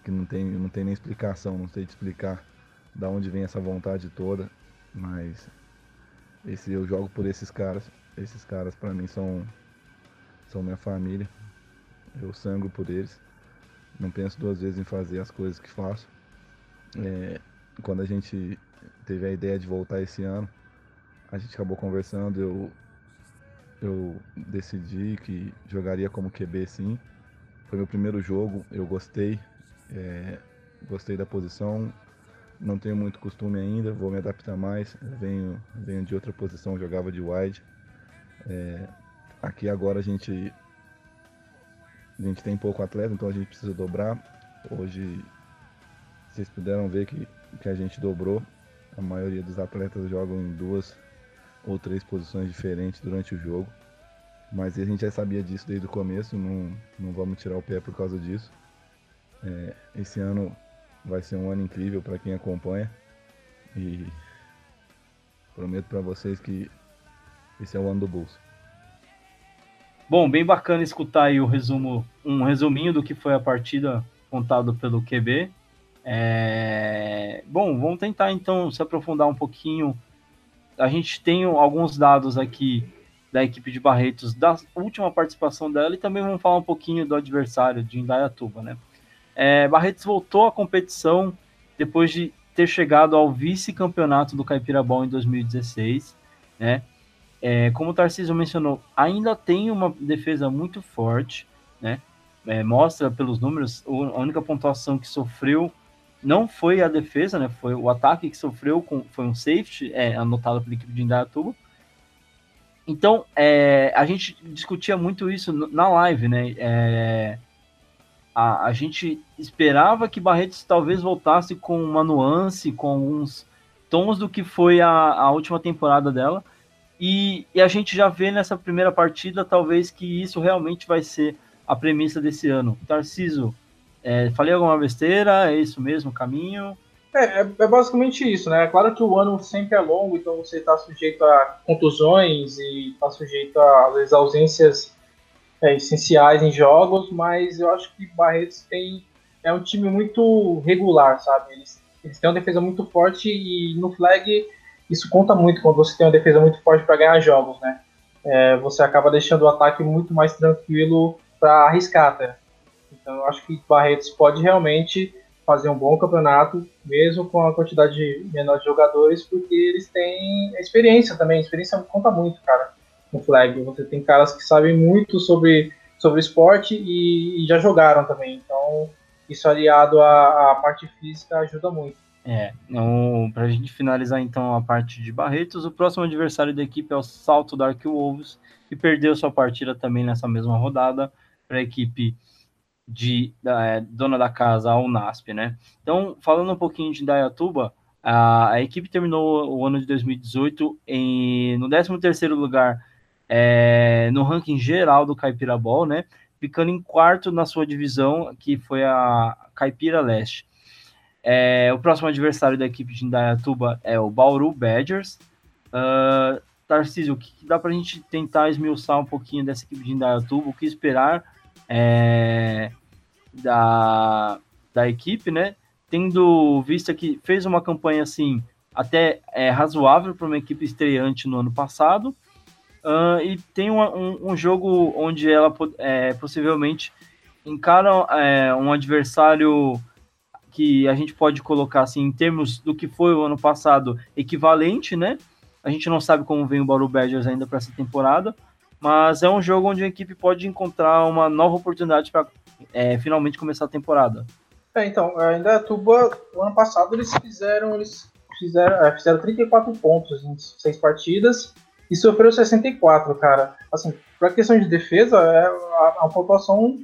[SPEAKER 3] que não, tem, não tem nem explicação, não sei te explicar da onde vem essa vontade toda, mas esse eu jogo por esses caras. Esses caras para mim são são minha família. Eu sango por eles. Não penso duas vezes em fazer as coisas que faço. É, quando a gente teve a ideia de voltar esse ano, a gente acabou conversando, eu, eu decidi que jogaria como QB sim. Foi meu primeiro jogo, eu gostei, é, gostei da posição, não tenho muito costume ainda, vou me adaptar mais. venho, venho de outra posição, jogava de wide. É, aqui agora a gente, a gente tem pouco atleta, então a gente precisa dobrar. Hoje vocês puderam ver que, que a gente dobrou. A maioria dos atletas jogam em duas, ou três posições diferentes durante o jogo. Mas a gente já sabia disso desde o começo, não, não vamos tirar o pé por causa disso. É, esse ano vai ser um ano incrível para quem acompanha e prometo para vocês que esse é o ano do Bulls.
[SPEAKER 1] Bom, bem bacana escutar aí o resumo, um resuminho do que foi a partida contado pelo QB. É... Bom, vamos tentar então se aprofundar um pouquinho a gente tem alguns dados aqui da equipe de Barretos da última participação dela e também vamos falar um pouquinho do adversário de Indaiatuba, né? É, Barretos voltou à competição depois de ter chegado ao vice-campeonato do Caipirabão em 2016, né? É, como o Tarcísio mencionou, ainda tem uma defesa muito forte, né? É, mostra pelos números, a única pontuação que sofreu não foi a defesa, né? Foi o ataque que sofreu com foi um safety é, anotado pela equipe de Indaiatuba. Então, é, a gente discutia muito isso na live, né? É, a, a gente esperava que Barretos talvez voltasse com uma nuance, com alguns tons do que foi a, a última temporada dela. E, e, a gente já vê nessa primeira partida, talvez, que isso realmente vai ser a premissa desse ano. Tarciso, é, falei alguma besteira? É isso mesmo caminho?
[SPEAKER 2] É, é, é, basicamente isso, né? Claro que o ano sempre é longo, então você está sujeito a contusões e está sujeito às ausências é, essenciais em jogos, mas eu acho que Barretos tem é um time muito regular, sabe? Eles, eles têm uma defesa muito forte e no flag isso conta muito quando você tem uma defesa muito forte para ganhar jogos, né? É, você acaba deixando o ataque muito mais tranquilo para arriscar, até. Então eu acho que Barretos pode realmente fazer um bom campeonato, mesmo com a quantidade menor de jogadores, porque eles têm experiência também. A experiência conta muito, cara, no flag. Você tem caras que sabem muito sobre, sobre esporte e, e já jogaram também. Então, isso aliado à, à parte física ajuda muito.
[SPEAKER 1] É, então, para a gente finalizar então a parte de Barretos, o próximo adversário da equipe é o Salto Dark Wolves, que perdeu sua partida também nessa mesma rodada para a equipe de da, é, dona da casa, a Unasp, né? Então, falando um pouquinho de Dayatuba, a, a equipe terminou o ano de 2018 em, no 13º lugar é, no ranking geral do Caipira Ball, né? Ficando em quarto na sua divisão, que foi a Caipira Leste. É, o próximo adversário da equipe de Indaiatuba é o Bauru Badgers. Uh, Tarcísio, o que dá para a gente tentar esmiuçar um pouquinho dessa equipe de Indaiatuba? O que esperar é, da, da equipe, né? Tendo visto que fez uma campanha assim até é, razoável para uma equipe estreante no ano passado. Uh, e tem um, um, um, jogo onde ela é, possivelmente encara é, um adversário que a gente pode colocar assim em termos do que foi o ano passado equivalente, né? A gente não sabe como vem o Bauru Badgers ainda para essa temporada, mas é um jogo onde a equipe pode encontrar uma nova oportunidade para é, finalmente começar a temporada.
[SPEAKER 2] É, então, ainda a Tuba, o ano passado eles fizeram, eles fizeram, é, fizeram 34 pontos em seis partidas e sofreu 64, cara. Assim, para questão de defesa, é uma pontuação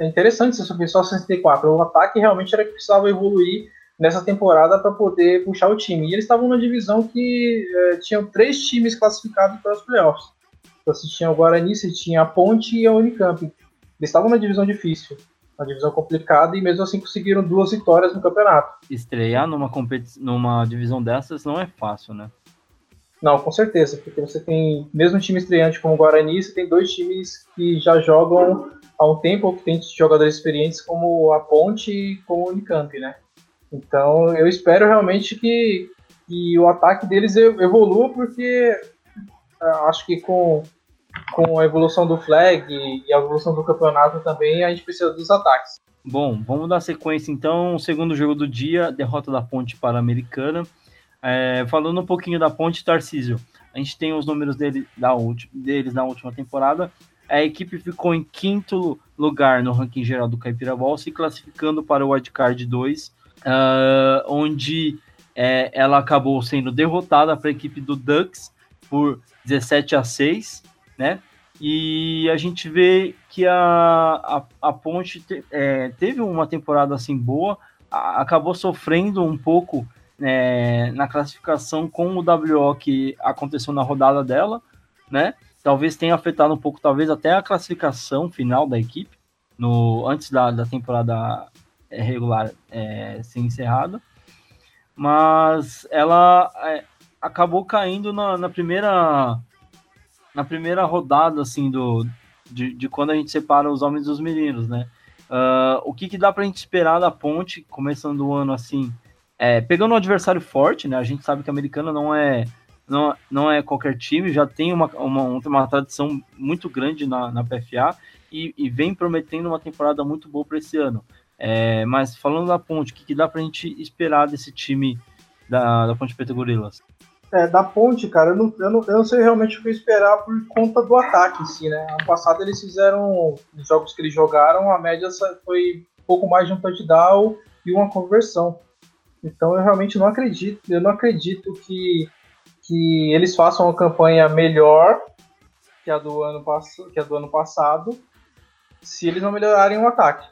[SPEAKER 2] interessante se sofrer só 64. O ataque realmente era que precisava evoluir nessa temporada para poder puxar o time. E eles estavam numa divisão que é, tinham três times classificados para os playoffs. Você tinha o Guarani, você tinha a Ponte e a Unicamp. Eles estavam numa divisão difícil, uma divisão complicada, e mesmo assim conseguiram duas vitórias no campeonato.
[SPEAKER 1] Estrear numa, numa divisão dessas não é fácil, né?
[SPEAKER 2] Não, com certeza, porque você tem, mesmo time estreante como o Guarani, você tem dois times que já jogam há um tempo, que tem jogadores experientes como a Ponte e como o Unicamp, né? Então eu espero realmente que, que o ataque deles evolua, porque ah, acho que com com a evolução do flag e a evolução do campeonato também, a gente precisa dos ataques.
[SPEAKER 1] Bom, vamos dar sequência então. Segundo jogo do dia, derrota da Ponte para a Americana. É, falando um pouquinho da Ponte Tarcísio, a gente tem os números dele, da deles na última temporada. A equipe ficou em quinto lugar no ranking geral do Caipira Ball, se classificando para o Wildcard 2, uh, ah, onde é, ela acabou sendo derrotada para a equipe do Ducks por 17 a 6 né? E a gente vê que a, a, a Ponte te, é, teve uma temporada assim boa, a, acabou sofrendo um pouco é, na classificação com o WO que aconteceu na rodada dela, né? Talvez tenha afetado um pouco, talvez até a classificação final da equipe, no antes da, da temporada é, regular é, ser encerrada. Mas ela é, acabou caindo na, na primeira na primeira rodada, assim, do, de, de quando a gente separa os homens dos meninos, né? Uh, o que, que dá pra gente esperar da ponte, começando o ano assim? É, pegando um adversário forte, né? A gente sabe que a americana não é, não, não é qualquer time, já tem uma, uma, uma tradição muito grande na, na PFA e, e vem prometendo uma temporada muito boa para esse ano. É, mas falando da ponte, o que, que dá pra gente esperar desse time da, da Ponte Preta Gorilas?
[SPEAKER 2] É, da ponte, cara, eu não, eu, não, eu não sei realmente o que esperar por conta do ataque em si, né? Ano passado eles fizeram, os jogos que eles jogaram, a média foi pouco mais de um touchdown e uma conversão. Então eu realmente não acredito, eu não acredito que, que eles façam uma campanha melhor que a do ano, que a do ano passado se eles não melhorarem o ataque.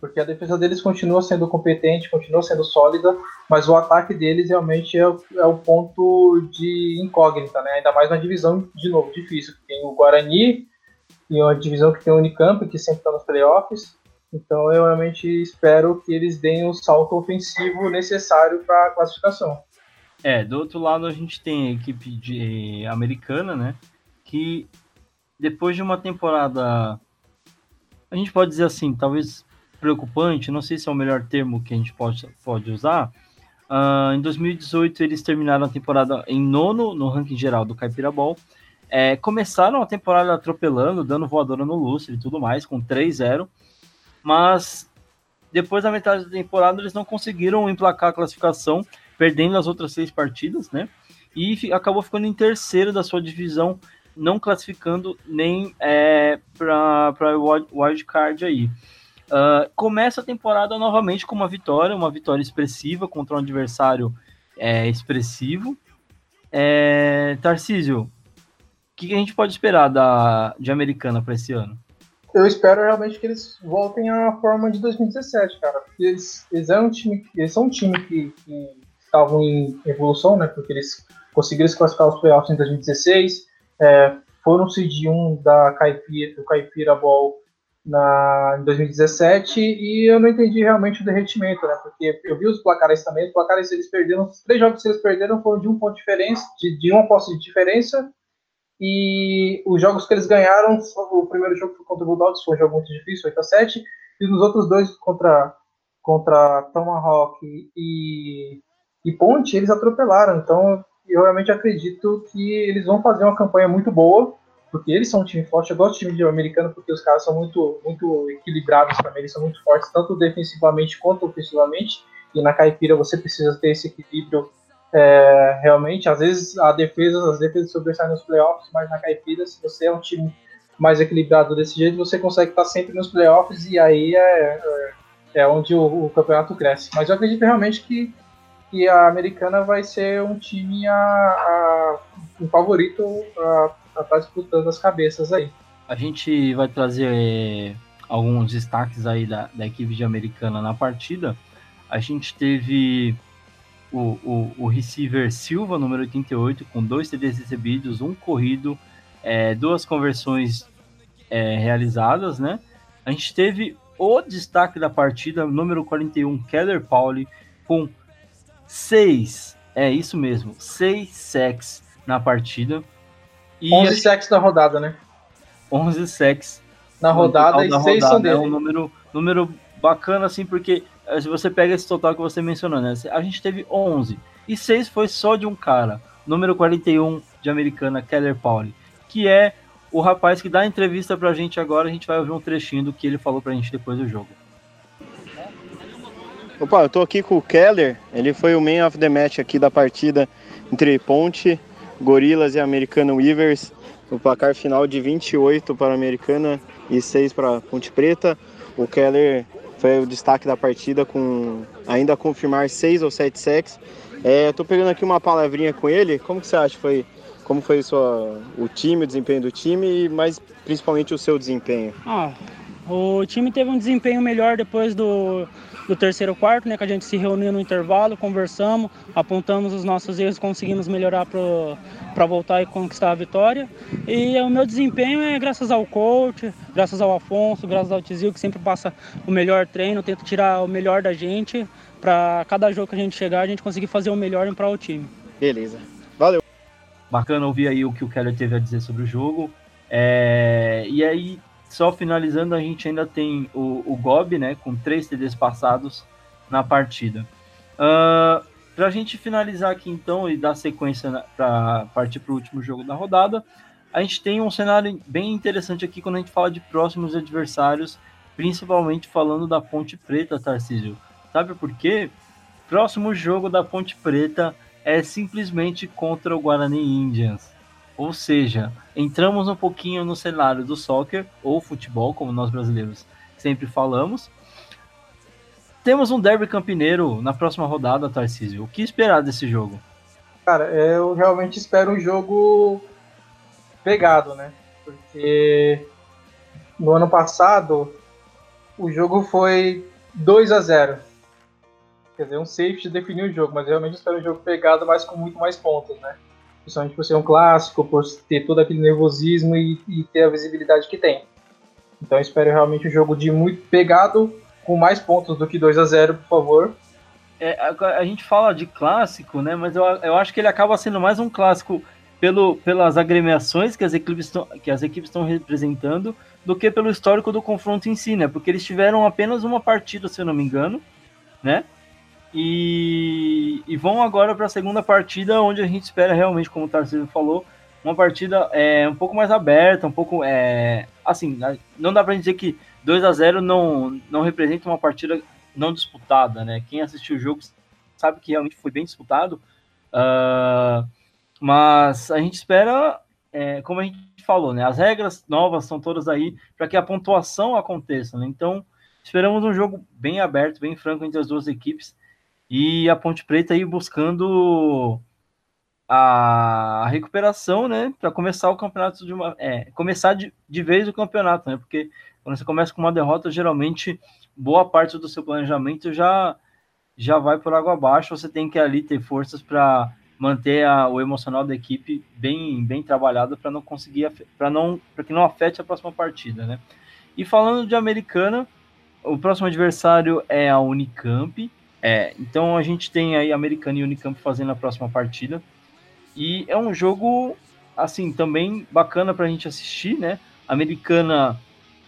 [SPEAKER 2] Porque a defesa deles continua sendo competente, continua sendo sólida, mas o ataque deles realmente é, é o ponto de incógnita, né? Ainda mais na divisão, de novo, difícil. Tem o Guarani e uma divisão que tem o Unicamp, que sempre está nos playoffs. Então eu realmente espero que eles deem o salto ofensivo necessário para a classificação.
[SPEAKER 1] É, do outro lado a gente tem a equipe de, americana, né? Que depois de uma temporada, a gente pode dizer assim, talvez preocupante, não sei se é o melhor termo que a gente pode, pode usar. Uh, em 2018 eles terminaram a temporada em nono no ranking geral do Caipira Ball. É, começaram a temporada atropelando, dando voadora no Lustre e tudo mais, com 3-0. Mas depois da metade da temporada eles não conseguiram emplacar a classificação, perdendo as outras seis partidas, né? E acabou ficando em terceiro da sua divisão, não classificando nem é, para wild card aí. Uh, começa a temporada novamente com uma vitória, uma vitória expressiva contra um adversário é, expressivo. É, Tarcísio, o que, que a gente pode esperar da, de Americana para esse ano?
[SPEAKER 2] Eu espero realmente que eles voltem à forma de 2017, cara. Eles, eles, eram um time, eles são um time que, estavam em evolução, né? Porque eles conseguiram se classificar aos playoffs em 2016, é, foram seed 1 da Caipira, do Caipira Ball na, em 2017 e eu não entendi realmente o derretimento, né? Porque eu vi os placares também, os placares eles perderam, os três jogos que eles perderam foram de um ponto de diferença, de, de uma posse de diferença e os jogos que eles ganharam, o primeiro jogo foi contra o Bulldogs, foi um jogo muito difícil, 8 a 7 e nos outros dois contra contra Tomahawk e, e Ponte, eles atropelaram. Então, eu realmente acredito que eles vão fazer uma campanha muito boa porque eles são um time forte. Eu gosto de time de americano porque os caras são muito, muito equilibrados também, eles são muito fortes, tanto defensivamente quanto ofensivamente. E na caipira você precisa ter esse equilíbrio é, realmente. Às vezes a defesa, as defesas sobressaem nos playoffs, mas na caipira, se você é um time mais equilibrado desse jeito, você consegue estar sempre nos playoffs e aí é, é, é onde o, o, campeonato cresce. Mas eu acredito realmente que, que a americana vai ser um time a, a um favorito a tá disputando as cabeças aí.
[SPEAKER 1] A gente vai trazer é, alguns destaques aí da, da equipe de americana na partida. A gente teve o, o, o receiver Silva, número 88, com dois TDs recebidos, um corrido, é, duas conversões é, realizadas, né? A gente teve o destaque da partida, número 41, Keller Pauli, com seis, é isso mesmo, seis sacks na partida.
[SPEAKER 2] E 11 sacks na rodada, né?
[SPEAKER 1] 11 sacks.
[SPEAKER 2] Na rodada e 6 são dele.
[SPEAKER 1] É um número, número bacana, assim, porque se você pega esse total que você mencionou, né? A gente teve 11. E 6 foi só de um cara. Número 41 de americana, Keller Pauli. Que é o rapaz que dá a entrevista pra gente agora. A gente vai ouvir um trechinho do que ele falou pra gente depois do jogo.
[SPEAKER 4] Opa, eu tô aqui com o Keller. Ele foi o man of the match aqui da partida entre Ponte Gorilas e Americana Weavers. O placar final de 28 para a Americana e 6 para Ponte Preta. O Keller foi o destaque da partida com ainda confirmar 6 ou 7 sacks. É, Estou pegando aqui uma palavrinha com ele. Como que você acha foi como foi sua, o time, o desempenho do time e mais principalmente o seu desempenho?
[SPEAKER 5] Ah, o time teve um desempenho melhor depois do, do terceiro quarto, né, que a gente se reuniu no intervalo, conversamos, apontamos os nossos erros, conseguimos melhorar para voltar e conquistar a vitória. E o meu desempenho é graças ao coach, graças ao Afonso, graças ao Tizil, que sempre passa o melhor treino, tenta tirar o melhor da gente, para cada jogo que a gente chegar, a gente conseguir fazer o melhor para o time.
[SPEAKER 4] Beleza. Valeu.
[SPEAKER 1] Bacana ouvir aí o que o Keller teve a dizer sobre o jogo. É... E aí, só finalizando, a gente ainda tem o, o Gob, né, com três TDs passados na partida. Uh, para a gente finalizar aqui então e dar sequência para partir para o último jogo da rodada, a gente tem um cenário bem interessante aqui quando a gente fala de próximos adversários, principalmente falando da Ponte Preta, Tarcísio. Sabe por quê? Próximo jogo da Ponte Preta é simplesmente contra o Guarani Indians. Ou seja, entramos um pouquinho no cenário do soccer ou futebol, como nós brasileiros sempre falamos. temos um derby campineiro na próxima rodada, Tarcísio. O que esperar desse jogo?
[SPEAKER 2] Cara, eu realmente espero um jogo pegado, né? Porque no ano passado o jogo foi 2 a 0 Quer dizer, um safety definiu o jogo, mas realmente espero um jogo pegado, mas com muito mais pontos, né? Principalmente por ser um clássico, por ter todo aquele nervosismo e, e ter a visibilidade que tem. Então espero realmente um jogo de muito pegado, com mais pontos do que 2 a 0 por favor.
[SPEAKER 1] É, a, a, gente fala de clássico, né? Mas eu, eu acho que ele acaba sendo mais um clássico pelo, pelas agremiações que as equipes estão que as equipes estão representando do que pelo histórico do confronto em si, né? Porque eles tiveram apenas uma partida, se eu não me engano, né? E, e vão agora para a segunda partida, onde a gente espera realmente, como o Tarcísio falou, uma partida é, um pouco mais aberta, um pouco. É, assim, não dá para dizer que 2 a 0 não, não representa uma partida não disputada, né? Quem assistiu o jogo sabe que realmente foi bem disputado. Uh, mas a gente espera, é, como a gente falou, né? As regras novas são todas aí para que a pontuação aconteça, né? Então, esperamos um jogo bem aberto, bem franco entre as duas equipes e a Ponte Preta aí buscando a recuperação, né, para começar o campeonato de uma, é, começar de, de vez o campeonato, né, porque quando você começa com uma derrota, geralmente boa parte do seu planejamento já já vai por água abaixo, você tem que ali ter forças para manter a, o emocional da equipe bem bem trabalhado para não conseguir para não para que não afete a próxima partida, né? E falando de Americana, o próximo adversário é a Unicamp, é, então a gente tem aí Americana e Unicamp fazendo a próxima partida. E é um jogo, assim, também bacana para a gente assistir, né? Americana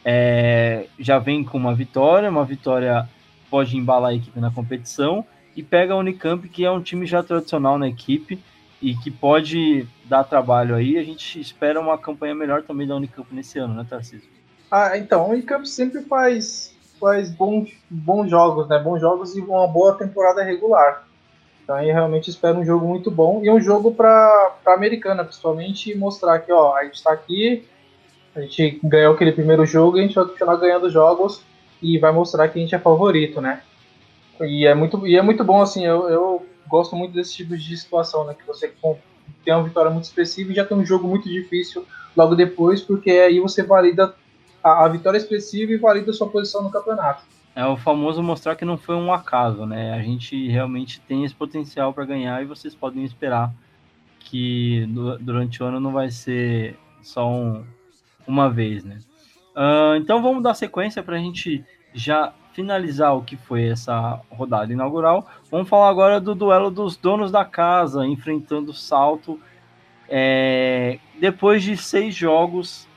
[SPEAKER 1] é, já vem com uma vitória, uma vitória pode embalar a equipe na competição, e pega a Unicamp, que é um time já tradicional na equipe e que pode dar trabalho aí. A gente espera uma campanha melhor também da Unicamp nesse ano, né, Tarcísio?
[SPEAKER 2] Ah, então, a Unicamp sempre faz faz bons, bons jogos, né? Bons jogos e uma boa temporada regular. Então aí realmente espero um jogo muito bom e um jogo para a americana, principalmente, mostrar que ó, a gente está aqui, a gente ganhou aquele primeiro jogo a gente vai continuar ganhando jogos e vai mostrar que a gente é favorito, né? E é muito, e é muito bom, assim, eu, eu gosto muito desse tipo de situação, né? Que você tem uma vitória muito expressiva e já tem um jogo muito difícil logo depois, porque aí você valida a, a vitória expressiva e valida sua posição no campeonato.
[SPEAKER 1] É o famoso mostrar que não foi um acaso, né? A gente realmente tem esse potencial para ganhar e vocês podem esperar que durante o ano não vai ser só um, uma vez, né? Uh, então vamos dar sequência para a gente já finalizar o que foi essa rodada inaugural. Vamos falar agora do duelo dos donos da casa enfrentando o Salto. É, depois de seis jogos,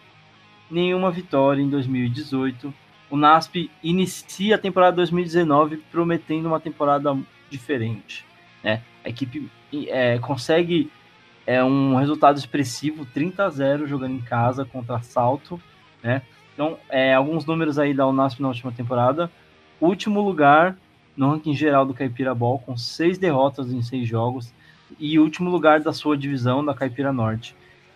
[SPEAKER 1] nenhuma vitória em 2018. O NASP inicia a temporada 2019 prometendo uma temporada diferente. Né? A equipe é, consegue é, um resultado expressivo, 30 a 0 jogando em casa contra Salto. Né? Então, é, alguns números aí da Unasp na última temporada. Último lugar no ranking geral do Caipira Ball, com seis derrotas em seis jogos. E último lugar da sua divisão, da Caipira Norte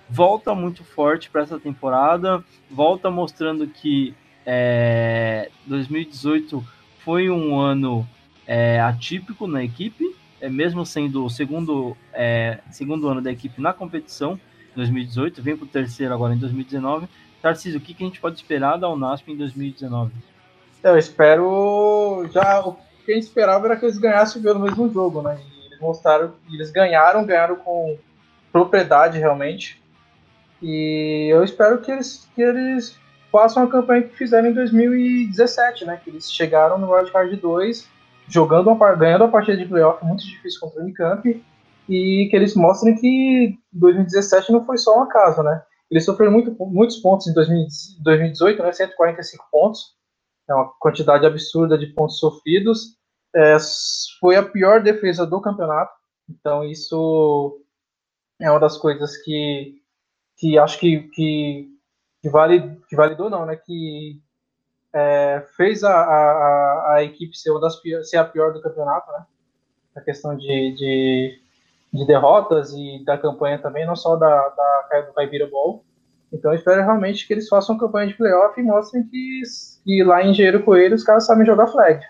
[SPEAKER 1] volta muito forte para essa temporada, volta mostrando que é, 2018 foi um ano é, atípico na equipe, é, mesmo sendo o segundo, é, segundo ano da equipe na competição, 2018, vem para o terceiro agora em 2019. Tarcísio, o que, que a gente pode esperar da Unasp em 2019?
[SPEAKER 2] Eu espero. Já o que a gente esperava era que eles ganhassem pelo mesmo jogo, né? E eles mostraram, eles ganharam, ganharam com propriedade realmente. E eu espero que eles, que eles façam a campanha que fizeram em 2017, né? Que eles chegaram no Wildcard 2, jogando uma, ganhando a partida de playoff muito difícil contra o Unicamp, e que eles mostrem que 2017 não foi só um acaso, né? Eles sofreram muito, muitos pontos em 2018, né? 145 pontos, é uma quantidade absurda de pontos sofridos. É, foi a pior defesa do campeonato, então isso é uma das coisas que que acho que, que, que, vale, que validou não, né? Que é, fez a, a, a, equipe ser, uma das ser a pior do campeonato, né? A questão de, de, de, derrotas e da campanha também, não só da, da do Caipira Ball. Então eu espero realmente que eles façam campanha de playoff e mostrem que, que lá em Engenheiro Coelho os caras sabem jogar flag.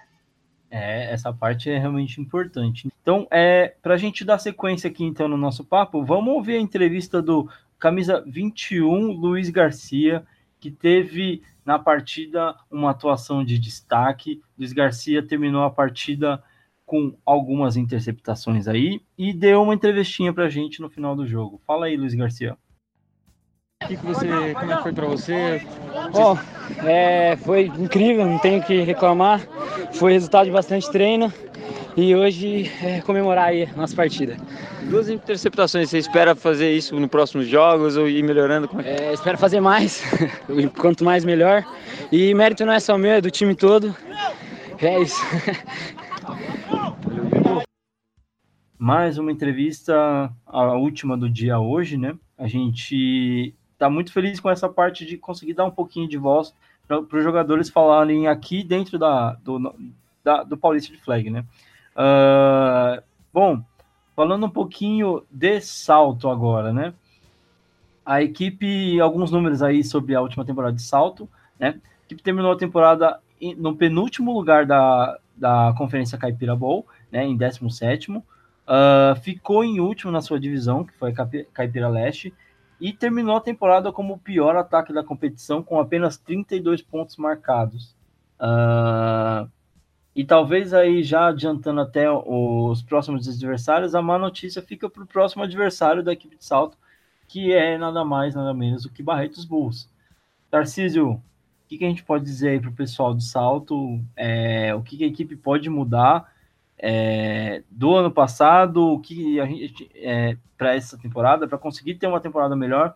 [SPEAKER 1] É, essa parte é realmente importante. Então, é, para a gente dar sequência aqui então no nosso papo, vamos ouvir a entrevista do camisa 21, Luiz Garcia, que teve na partida uma atuação de destaque. Luiz Garcia terminou a partida com algumas interceptações aí e deu uma entrevistinha para a gente no final do jogo. Fala aí, Luiz Garcia.
[SPEAKER 6] O que, que você, como é que foi para você?
[SPEAKER 5] Bom, é, foi incrível, não tenho que reclamar. Foi resultado de bastante treino e hoje é, comemorar aí a nossa partida.
[SPEAKER 6] Duas interceptações, você espera fazer isso nos próximos jogos ou ir melhorando? Como
[SPEAKER 5] é, é espero fazer mais, quanto mais melhor. E mérito não é só meu, é do time todo. É isso.
[SPEAKER 1] Mais uma entrevista, a última do dia hoje, né? A gente está muito feliz com essa parte de conseguir dar um pouquinho de voz para os jogadores falarem aqui dentro da, do, da, do Paulista de Flag, né? Uh, bom, falando um pouquinho de salto agora, né? A equipe, alguns números aí sobre a última temporada de salto, né? A equipe terminou a temporada no penúltimo lugar da, da Conferência Caipira Bowl, né? Em 17 uh, ah, ficou em último na sua divisão, que foi Caipira Leste, e terminou a temporada como o pior ataque da competição, com apenas 32 pontos marcados. Uh, e talvez aí já adiantando até os próximos adversários, a má notícia fica para o próximo adversário da equipe de salto, que é nada mais, nada menos do que Barretos Bulls. Tarcísio, o que, que a gente pode dizer aí para o pessoal do salto? É, o que, que a equipe pode mudar é, do ano passado, o que a gente é, para essa temporada, para conseguir ter uma temporada melhor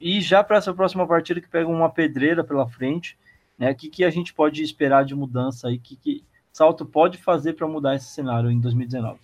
[SPEAKER 1] e já para essa próxima partida que pega uma pedreira pela frente, né? O que, que a gente pode esperar de mudança aí? Que, que Salto pode fazer para mudar esse cenário em 2019?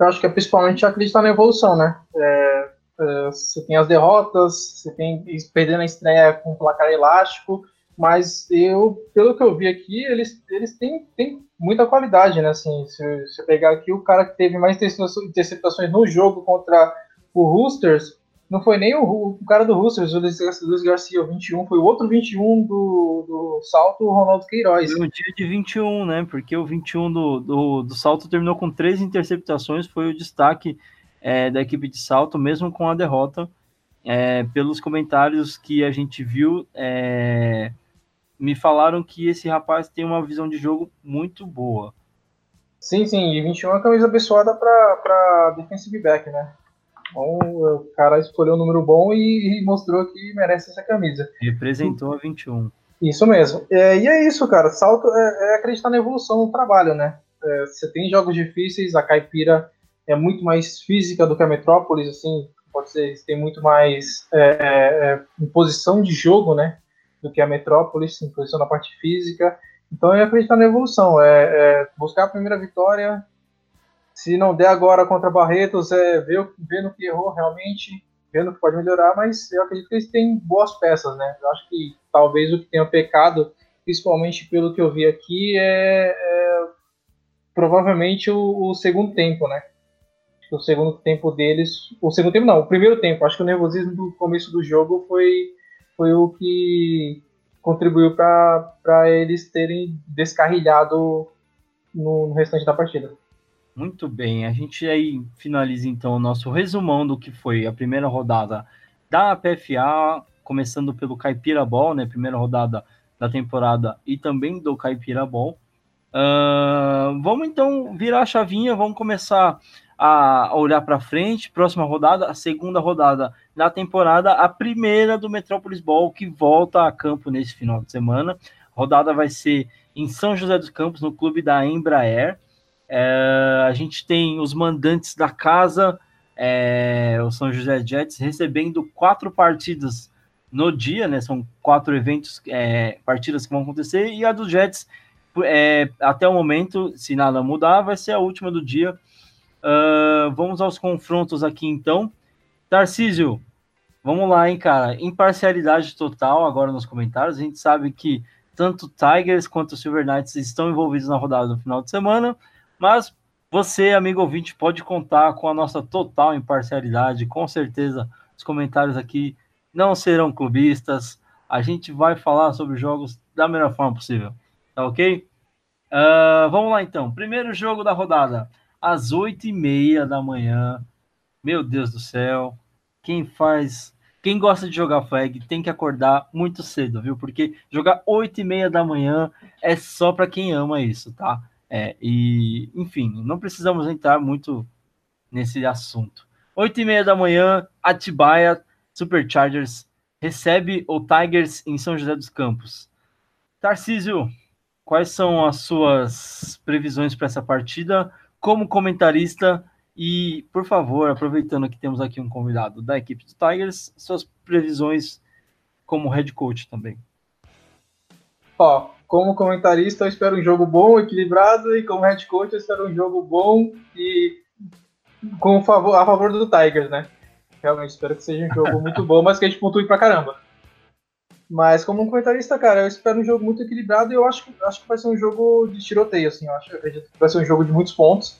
[SPEAKER 2] Eu acho que é principalmente acreditar na evolução, né? É, é, você tem as derrotas, você tem perdendo a estreia com placar elástico, mas eu, pelo que eu vi aqui, eles, eles têm, têm muita qualidade, né? Assim, se você pegar aqui o cara que teve mais interceptações no jogo contra o Roosters, não foi nem o, o cara do Roosters, o Luiz Garcia, o 21, foi o outro 21 do, do salto, o Ronaldo Queiroz.
[SPEAKER 1] Foi o dia de 21, né? Porque o 21 do, do, do salto terminou com três interceptações, foi o destaque é, da equipe de salto, mesmo com a derrota. É, pelos comentários que a gente viu, é, me falaram que esse rapaz tem uma visão de jogo muito boa.
[SPEAKER 2] Sim, sim, e 21 é uma camisa abençoada para defensive back, né? Então, o cara escolheu um número bom e, e mostrou que merece essa camisa.
[SPEAKER 1] Representou a 21.
[SPEAKER 2] Isso mesmo. É, e é isso, cara. Salto é, é, acreditar na evolução do trabalho, né? É, você tem jogos difíceis, a Caipira é muito mais física do que a Metrópolis, assim, pode ser, tem muito mais é, é, é, imposição de jogo, né? Do que a Metrópolis, em posição na parte física. Então eu acredito na evolução, é, é, buscar a primeira vitória. Se não der agora contra Barretos, é ver, ver no que errou realmente, ver no que pode melhorar, mas eu acredito que eles têm boas peças, né? Eu acho que talvez o que tenha pecado, principalmente pelo que eu vi aqui, é, é provavelmente o, o, segundo tempo, né? O segundo tempo deles. O segundo tempo não, o primeiro tempo. Acho que o nervosismo do começo do jogo foi foi o que contribuiu para eles terem descarrilhado no, no, restante da partida.
[SPEAKER 1] Muito bem, a gente aí finaliza então o nosso resumão do que foi a primeira rodada da PFA, começando pelo Caipira Ball, né? Primeira rodada da temporada e também do Caipira Ball. Uh, vamos então virar a chavinha, vamos começar a olhar para frente. Próxima rodada, a segunda rodada da temporada, a primeira do Metrópolis Ball, que volta a campo nesse final de semana. A rodada vai ser em São José dos Campos, no clube da Embraer. É, a gente tem os mandantes da casa, é, o São José Jets, recebendo quatro partidas no dia, né? São quatro eventos, é, partidas que vão acontecer, e a do Jets, é, até o momento, se nada mudar, vai ser a última do dia Uh, vamos aos confrontos aqui então. Tarcísio, vamos lá, hein, cara. Imparcialidade total agora nos comentários. A gente sabe que tanto Tigers quanto Silver Knights estão envolvidos na rodada do final de semana, mas você, amigo ouvinte, pode contar com a nossa total imparcialidade. Com certeza, os comentários aqui não serão clubistas. A gente vai falar sobre jogos da melhor forma possível. Tá ok? Uh, vamos lá então. Primeiro jogo da rodada, às oito e meia da manhã. Meu Deus do céu. Quem faz. Quem gosta de jogar flag tem que acordar muito cedo, viu? Porque jogar oito e meia da manhã é só para quem ama isso, tá? É, e, enfim, não precisamos entrar muito nesse assunto. Oito e meia da manhã, Atibaia Superchargers recebe o Tigers em São José dos Campos. Tarcísio, quais são as suas previsões para essa partida como comentarista? E, por favor, aproveitando que temos aqui um convidado da equipe do Tigers, suas previsões como head coach também.
[SPEAKER 2] Ó, como comentarista, eu espero um jogo bom, equilibrado, e como head coach, eu espero um jogo bom e com favor, a favor do Tigers, né? Realmente espero que seja um jogo muito bom, mas que a gente pontue pra caramba. Mas como um comentarista, cara, eu espero um jogo muito equilibrado e eu acho, acho que vai ser um jogo de tiroteio, assim. Eu, acho, eu acredito que vai ser um jogo de muitos pontos.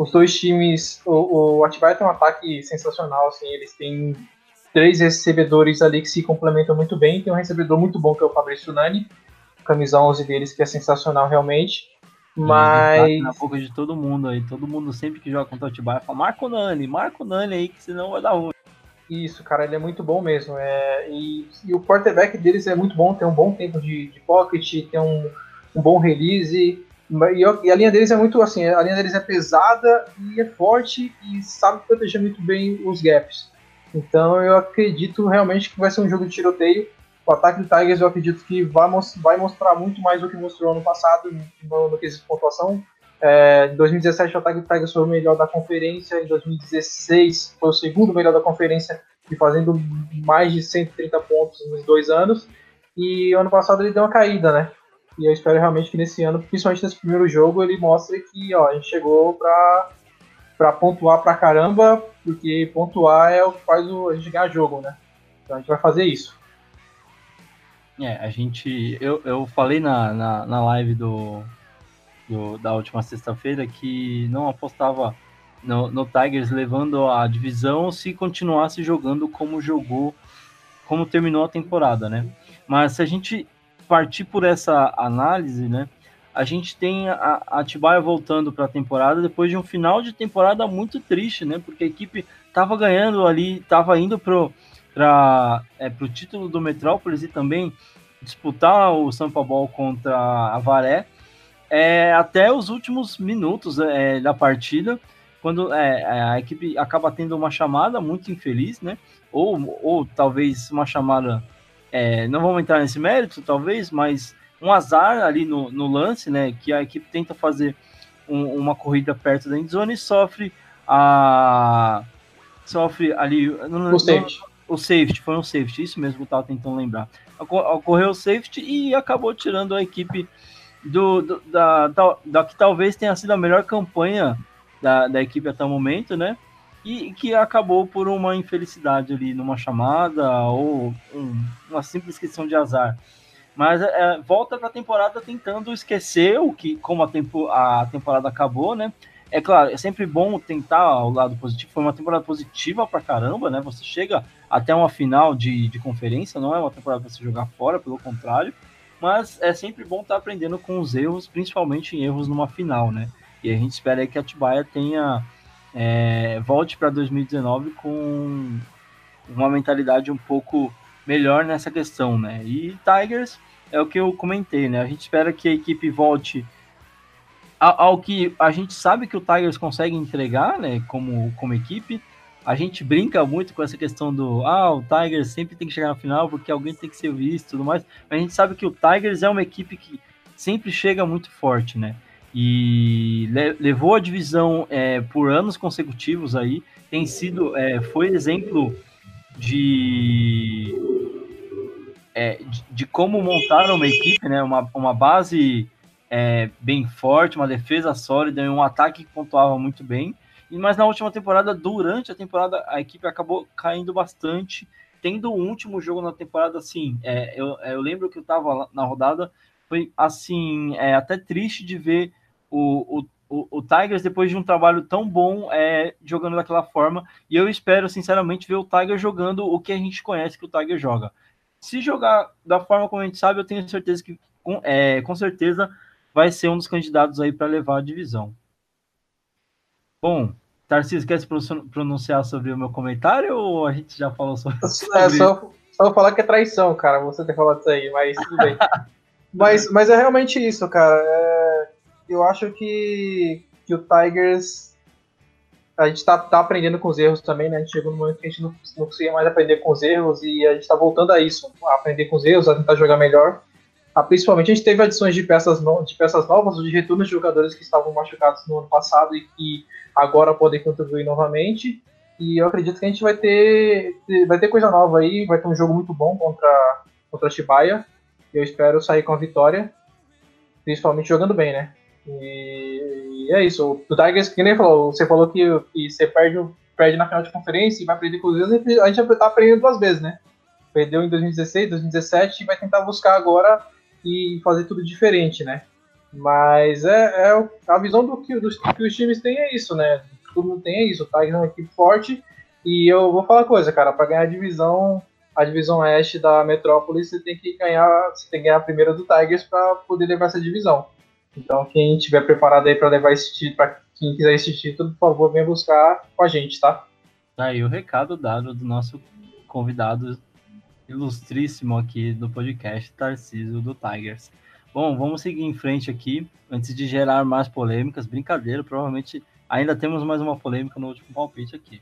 [SPEAKER 2] Os dois times, o, o Atibaia tem um ataque sensacional, assim, eles têm três recebedores ali que se complementam muito bem. Tem um recebedor muito bom que é o Fabrício Nani, camisa 11 deles que é sensacional realmente. Mas.
[SPEAKER 1] Na boca de todo mundo aí. Todo mundo sempre que joga contra o Atibaia fala: Marco Nani, Marco Nani aí, que senão vai dar ruim.
[SPEAKER 2] Isso, cara, ele é muito bom mesmo. É, e, e o quarterback deles é muito bom, tem um bom tempo de, de pocket, tem um, um bom release. E, a linha deles é muito assim, a linha deles é pesada e é forte e sabe proteger muito bem os gaps. Então eu acredito realmente que vai ser um jogo de tiroteio o ataque do Tigers eu acredito que vai, vai mostrar muito mais do que mostrou ano passado no, no quesito de pontuação. É, em 2017 o ataque do Tigers foi o melhor da conferência, em 2016 foi o segundo melhor da conferência e fazendo mais de 130 pontos nos dois anos. E ano passado ele deu uma caída, né? E eu espero realmente que nesse ano, principalmente nesse primeiro jogo, ele mostre que ó, a gente chegou para para pontuar pra caramba, porque pontuar é o que faz o, a gente ganhar jogo, né? Então a gente vai fazer isso.
[SPEAKER 1] É, a gente. Eu, eu falei na, na, na live do, do, da última sexta-feira que não apostava no, no Tigers levando a divisão se continuasse jogando como jogou, como terminou a temporada, né? Mas se a gente partir por essa análise, né? A gente tem a, Atibaia voltando para a temporada depois de um final de temporada muito triste, né? Porque a equipe estava ganhando ali, estava indo pro para é, o título do Metrópolis e também disputar o São Paulo contra a Varé é, até os últimos minutos é, da partida, quando é, a equipe acaba tendo uma chamada muito infeliz, né? Ou, ou talvez uma chamada, é, não vamos entrar nesse mérito, talvez, mas um azar ali no, no lance, né? Que a equipe tenta fazer um, uma corrida perto da endzone e sofre a sofre ali
[SPEAKER 2] não, o safety.
[SPEAKER 1] o safety foi um safety isso mesmo que eu estava tentando lembrar ocorreu o safety e acabou tirando a equipe do, do da, da, da, que talvez tenha sido a melhor campanha da, da equipe até o momento, né? E que acabou por uma infelicidade ali numa chamada ou um, uma simples questão de azar. Mas é, volta para a temporada tentando esquecer o que como a, tempo, a temporada acabou, né? É claro, é sempre bom tentar o lado positivo. Foi uma temporada positiva pra caramba, né? Você chega até uma final de, de conferência, não é uma temporada para você jogar fora, pelo contrário. Mas é sempre bom estar tá aprendendo com os erros, principalmente em erros numa final, né? E a gente espera que a Atibaia tenha é, volte para 2019 com uma mentalidade um pouco melhor nessa questão, né? E Tigers é o que eu comentei, né? A gente espera que a equipe volte ao que a gente sabe que o Tigers consegue entregar, né, como, como equipe. A gente brinca muito com essa questão do ah, o Tigers sempre tem que chegar na final porque alguém tem que ser visto e tudo mais. Mas a gente sabe que o Tigers é uma equipe que sempre chega muito forte, né? E le levou a divisão é, por anos consecutivos aí. Tem sido, é, foi exemplo de, é, de, de, como montar uma equipe, né? Uma, uma base é, bem forte, uma defesa sólida e um ataque que pontuava muito bem. Mas na última temporada, durante a temporada, a equipe acabou caindo bastante, tendo o último jogo na temporada, assim, é, eu, é, eu, lembro que eu estava na rodada, foi assim, é, até triste de ver o, o, o, Tigers, depois de um trabalho tão bom, é, jogando daquela forma, e eu espero, sinceramente, ver o Tigers jogando o que a gente conhece que o Tigers joga. Se jogar da forma como a gente sabe, eu tenho certeza que, com, é, com certeza, vai ser um dos candidatos aí para levar a divisão. Bom, Tarcísio, quer se pronunciar sobre o meu comentário ou a gente já falou sobre, sobre
[SPEAKER 2] é, só, só falar que é traição, cara, você ter falado isso aí, mas tudo bem. mas, mas é realmente isso, cara. É, eu acho que, que o Tigers. A gente tá, tá aprendendo com os erros também, né? A gente chegou no momento que a gente não, não conseguia mais aprender com os erros e a gente tá voltando a isso, a aprender com os erros, a tentar jogar melhor. Ah, principalmente a gente teve adições de peças, no, de peças novas, de retornos de jogadores que estavam machucados no ano passado e que agora podem contribuir novamente. E eu acredito que a gente vai ter, vai ter coisa nova aí, vai ter um jogo muito bom contra, contra a Chibaia. Eu espero sair com a vitória, principalmente jogando bem, né? E, é isso. O Tigers, que nem falou, você falou que, que você perde, perde na final de conferência e vai perder com a gente estar perdendo duas vezes, né? Perdeu em 2016, 2017 e vai tentar buscar agora e fazer tudo diferente, né? Mas é, é a visão do que, do que os times têm é isso, né? Todo mundo tem é isso. O Tigers é uma equipe forte e eu vou falar uma coisa, cara, para ganhar a divisão, a divisão oeste da Metrópolis, você tem que ganhar, você tem que ganhar a primeira do Tigers para poder levar essa divisão. Então, quem estiver preparado aí para levar esse título, para quem quiser esse título, por favor, venha buscar com a gente, tá?
[SPEAKER 1] Tá aí o recado dado do nosso convidado ilustríssimo aqui do podcast, Tarcísio do Tigers. Bom, vamos seguir em frente aqui, antes de gerar mais polêmicas. Brincadeira, provavelmente ainda temos mais uma polêmica no último palpite aqui.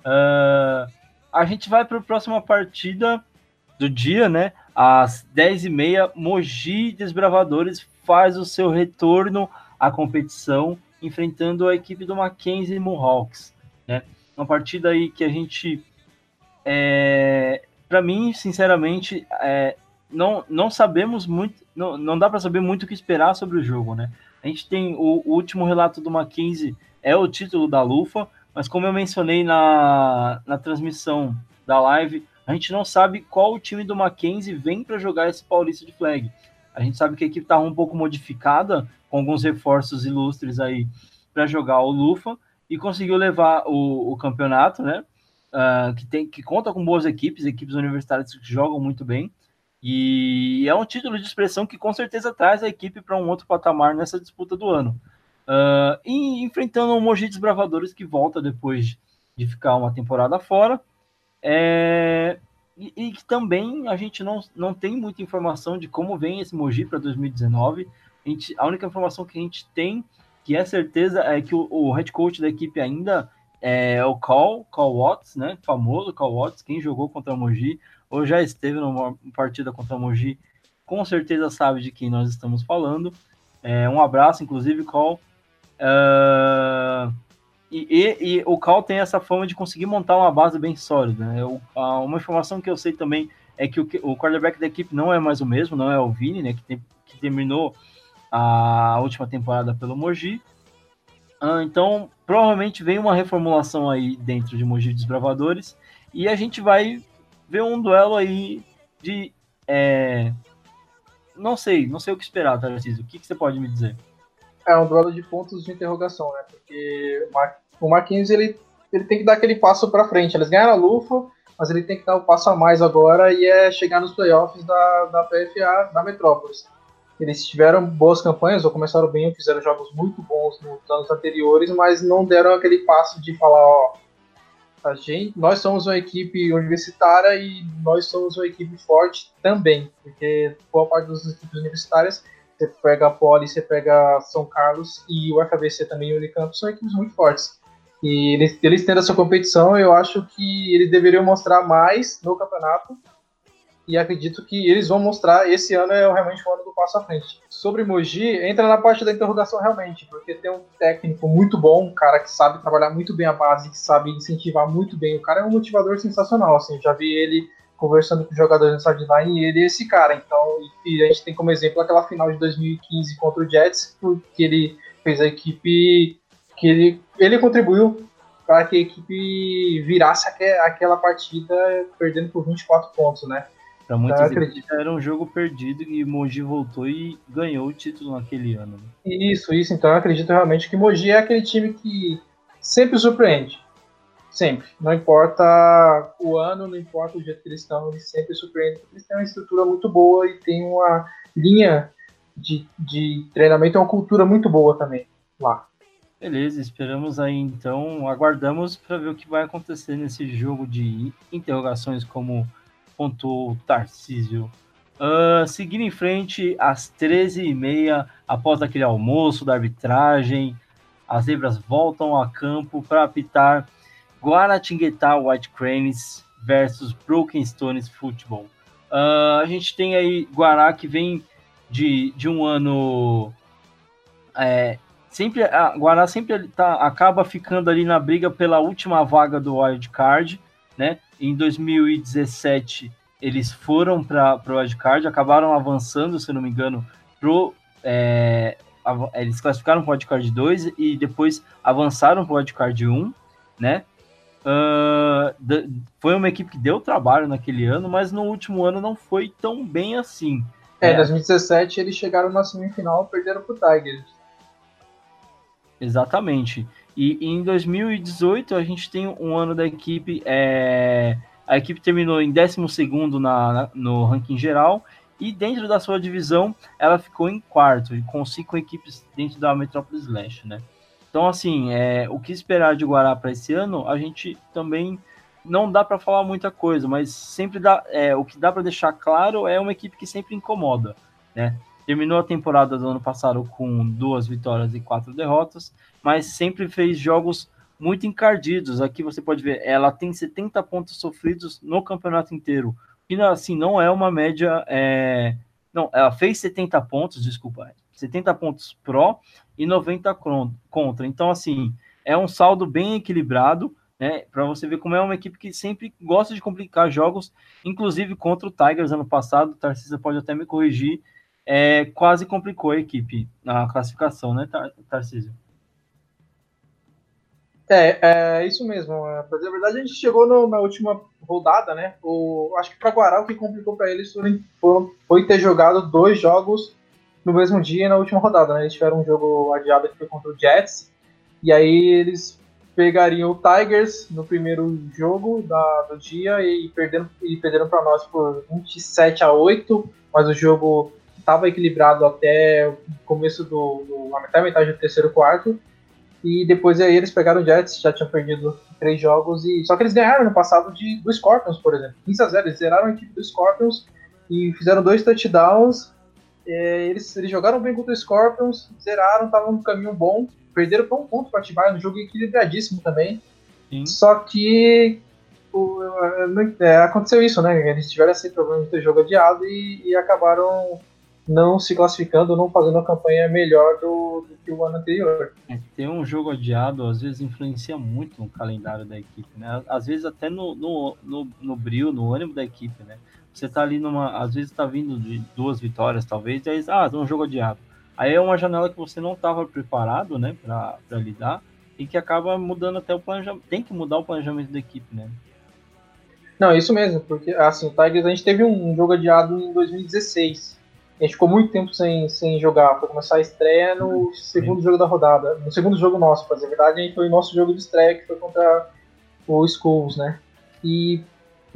[SPEAKER 1] Uh, a gente vai para a próxima partida do dia, né? Às 10h30, Mogi Desbravadores faz o seu retorno à competição, enfrentando a equipe do Mackenzie Mohawks, né? Uma partida aí que a gente, é, para mim, sinceramente, é, não, não sabemos muito, não, não dá para saber muito o que esperar sobre o jogo, né? A gente tem o, o, último relato do Mackenzie é o título da Lufa, mas como eu mencionei na, na transmissão da live, a gente não sabe qual o time do Mackenzie vem para jogar esse Paulista de Flag. A gente sabe que a equipe está um pouco modificada, com alguns reforços ilustres aí para jogar o Lufa e conseguiu levar o, o campeonato, né? Uh, que, tem, que conta com boas equipes, equipes universitárias que jogam muito bem. E é um título de expressão que com certeza traz a equipe para um outro patamar nessa disputa do ano. Uh, e enfrentando o Mogi Desbravadores que volta depois de ficar uma temporada fora. É, e, e que também a gente não, não tem muita informação de como vem esse Mogi para 2019. A, gente, a única informação que a gente tem, que é certeza, é que o, o head coach da equipe ainda é o Cal, Cal Watts, né? Famoso Cal Watts, quem jogou contra o Mogi ou já esteve numa partida contra o Mogi, com certeza sabe de quem nós estamos falando. É, um abraço, inclusive, Cal. Uh, e, e, e, o Cal tem essa fama de conseguir montar uma base bem sólida. Né? Eu, uma informação que eu sei também é que o, o quarterback da equipe não é mais o mesmo, não é o Vini, né, que, tem, que terminou a última temporada pelo Mogi. Uh, então, provavelmente vem uma reformulação aí dentro de Mogi Desbravadores e a gente vai ver um duelo aí de. É... Não sei, não sei o que esperar, Tarcísio. O que, que você pode me dizer?
[SPEAKER 2] É um duelo de pontos de interrogação, né? Porque o Marquinhos ele, ele tem que dar aquele passo para frente. Eles ganharam a Lufa, mas ele tem que dar um passo a mais agora e é chegar nos playoffs da, da PFA da Metrópolis. Eles tiveram boas campanhas, ou começaram bem, fizeram jogos muito bons nos anos anteriores, mas não deram aquele passo de falar, ó, a gente, nós somos uma equipe universitária e nós somos uma equipe forte também, porque boa parte das equipes universitárias, você pega a Poli, você pega São Carlos e o FABC também e o Unicamp são equipes muito fortes. E eles, eles tendo essa competição, eu acho que eles deveriam mostrar mais no campeonato e acredito que eles vão mostrar. Esse ano é realmente o ano do passo à frente. Sobre Mogi, entra na parte da interrogação realmente, porque tem um técnico muito bom, um cara que sabe trabalhar muito bem a base, que sabe incentivar muito bem. O cara é um motivador sensacional, assim, já vi ele conversando com os jogadores no sideline e ele é esse cara. Então, e a gente tem como exemplo aquela final de 2015 contra o Jets, que ele fez a equipe que ele, ele contribuiu para que a equipe virasse aquela partida perdendo por 24 pontos, né?
[SPEAKER 1] Para muitos tá, era um jogo perdido e Mogi voltou e ganhou o título naquele ano. Né?
[SPEAKER 2] Isso, isso. Então eu acredito realmente que Mogi é aquele time que sempre surpreende. Sempre. Não importa o ano, não importa o jeito que eles estão, eles sempre surpreendem. Eles têm uma estrutura muito boa e tem uma linha de, de treinamento, é uma cultura muito boa também lá.
[SPEAKER 1] Beleza, esperamos aí então, aguardamos para ver o que vai acontecer nesse jogo de interrogações, como pontuou o Tarcísio. Uh, seguindo em frente, às 13h30, após aquele almoço da arbitragem, as zebras voltam a campo para apitar Guaratinguetá White Cranes versus Broken Stones Football. Uh, a gente tem aí Guará que vem de, de um ano. É, sempre a Guará sempre tá, acaba ficando ali na briga pela última vaga do Wild Card, né? Em 2017 eles foram para o Wild Card, acabaram avançando, se não me engano, pro é, eles classificaram para o Wild Card 2 e depois avançaram para o Wild Card 1, né? Uh, foi uma equipe que deu trabalho naquele ano, mas no último ano não foi tão bem assim.
[SPEAKER 2] É, em 2017 eles chegaram na semifinal e perderam pro Tigers.
[SPEAKER 1] Exatamente. E, e, em 2018 a gente tem um ano da equipe. É, a equipe terminou em 12 na, na, no ranking geral. E dentro da sua divisão, ela ficou em quarto, com cinco equipes dentro da Metropolis Leste, né? Então, assim, é, o que esperar de Guará para esse ano, a gente também não dá para falar muita coisa, mas sempre dá, é, o que dá para deixar claro é uma equipe que sempre incomoda, né? Terminou a temporada do ano passado com duas vitórias e quatro derrotas, mas sempre fez jogos muito encardidos. Aqui você pode ver, ela tem 70 pontos sofridos no campeonato inteiro, que assim não é uma média. É... Não, ela fez 70 pontos, desculpa, 70 pontos pró e 90 contra. Então, assim, é um saldo bem equilibrado, né? Para você ver como é uma equipe que sempre gosta de complicar jogos, inclusive contra o Tigers ano passado. O Tarcísio pode até me corrigir. É, quase complicou a equipe na classificação, né, Tarcísio?
[SPEAKER 2] É, é isso mesmo. Pra dizer a verdade, a gente chegou no, na última rodada, né? O, acho que para Guará o que complicou para eles foi, foi ter jogado dois jogos no mesmo dia na última rodada, né? Eles tiveram um jogo adiado que foi contra o Jets, e aí eles pegariam o Tigers no primeiro jogo da, do dia e, perderam, e perderam para nós por 27 a 8, mas o jogo estava equilibrado até o começo do, do a metade do terceiro quarto. E depois aí eles pegaram o Jets, já tinham perdido três jogos, e só que eles ganharam no passado de, do Scorpions, por exemplo. 15 a 0 eles zeraram a equipe do Scorpions e fizeram dois touchdowns eles, eles jogaram bem contra o Scorpions, zeraram, estavam no caminho bom, perderam por um ponto para Atibaia, no jogo equilibradíssimo também. Sim. Só que o, é, aconteceu isso, né? Eles tiveram esse problema de ter jogo adiado e, e acabaram não se classificando, não fazendo a campanha melhor do, do que o ano anterior.
[SPEAKER 1] É, ter um jogo adiado às vezes influencia muito no calendário da equipe, né? Às vezes até no, no, no, no brilho, no ânimo da equipe, né? Você tá ali numa. Às vezes tá vindo de duas vitórias, talvez, e aí, ah, um jogo adiado. Aí é uma janela que você não estava preparado, né, para lidar, e que acaba mudando até o planejamento. Tem que mudar o planejamento da equipe, né?
[SPEAKER 2] Não, isso mesmo, porque assim, o Tigers a gente teve um jogo adiado em 2016. A gente ficou muito tempo sem, sem jogar, para começar a estreia no segundo jogo da rodada. No segundo jogo nosso, para dizer a verdade, a gente foi o nosso jogo de estreia, que foi contra o Schools, né? E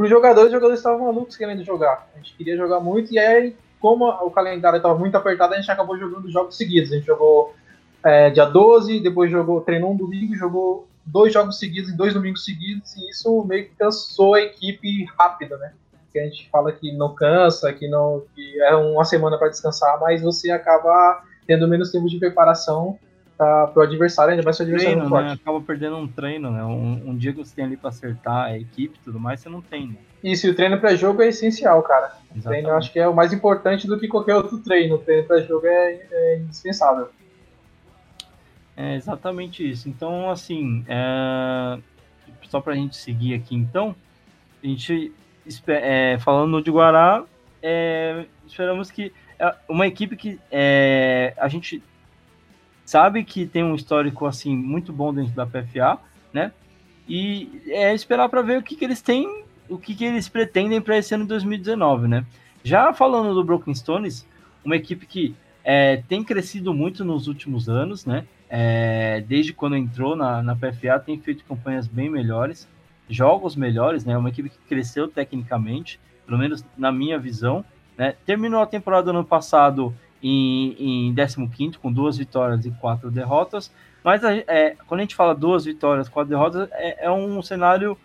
[SPEAKER 2] para os jogadores, os jogadores estavam malucos querendo jogar. A gente queria jogar muito, e aí, como o calendário estava muito apertado, a gente acabou jogando jogos seguidos. A gente jogou é, dia 12, depois jogou, treinou um domingo, jogou dois jogos seguidos em dois domingos seguidos, e isso meio que cansou a equipe rápida, né? Que a gente fala que não cansa, que não que é uma semana para descansar, mas você acaba tendo menos tempo de preparação para o adversário, ainda mais se o adversário treino,
[SPEAKER 1] forte. Né? Acaba perdendo um treino, né? Um, um dia que você tem ali para acertar a equipe e tudo mais, você não tem, né?
[SPEAKER 2] Isso, e o treino para jogo é essencial, cara. O treino eu acho que é o mais importante do que qualquer outro treino. O treino para jogo é, é, indispensável.
[SPEAKER 1] É exatamente isso. Então, assim, é... só para a gente seguir aqui, então, a gente, é, falando de Guará, é, esperamos que é uma equipe que é, a gente sabe que tem um histórico assim muito bom dentro da PFA, né? E é esperar para ver o que, que eles têm, o que, que eles pretendem para esse ano de 2019, né? Já falando do Broken Stones, uma equipe que é, tem crescido muito nos últimos anos, né? É, desde quando entrou na, na PFA, tem feito campanhas bem melhores, jogos melhores, né? Uma equipe que cresceu tecnicamente, pelo menos na minha visão. Né? Terminou a temporada ano passado em, em 15 com duas vitórias e quatro derrotas. Mas é, quando a gente fala duas vitórias, quatro derrotas, é, é, um cenário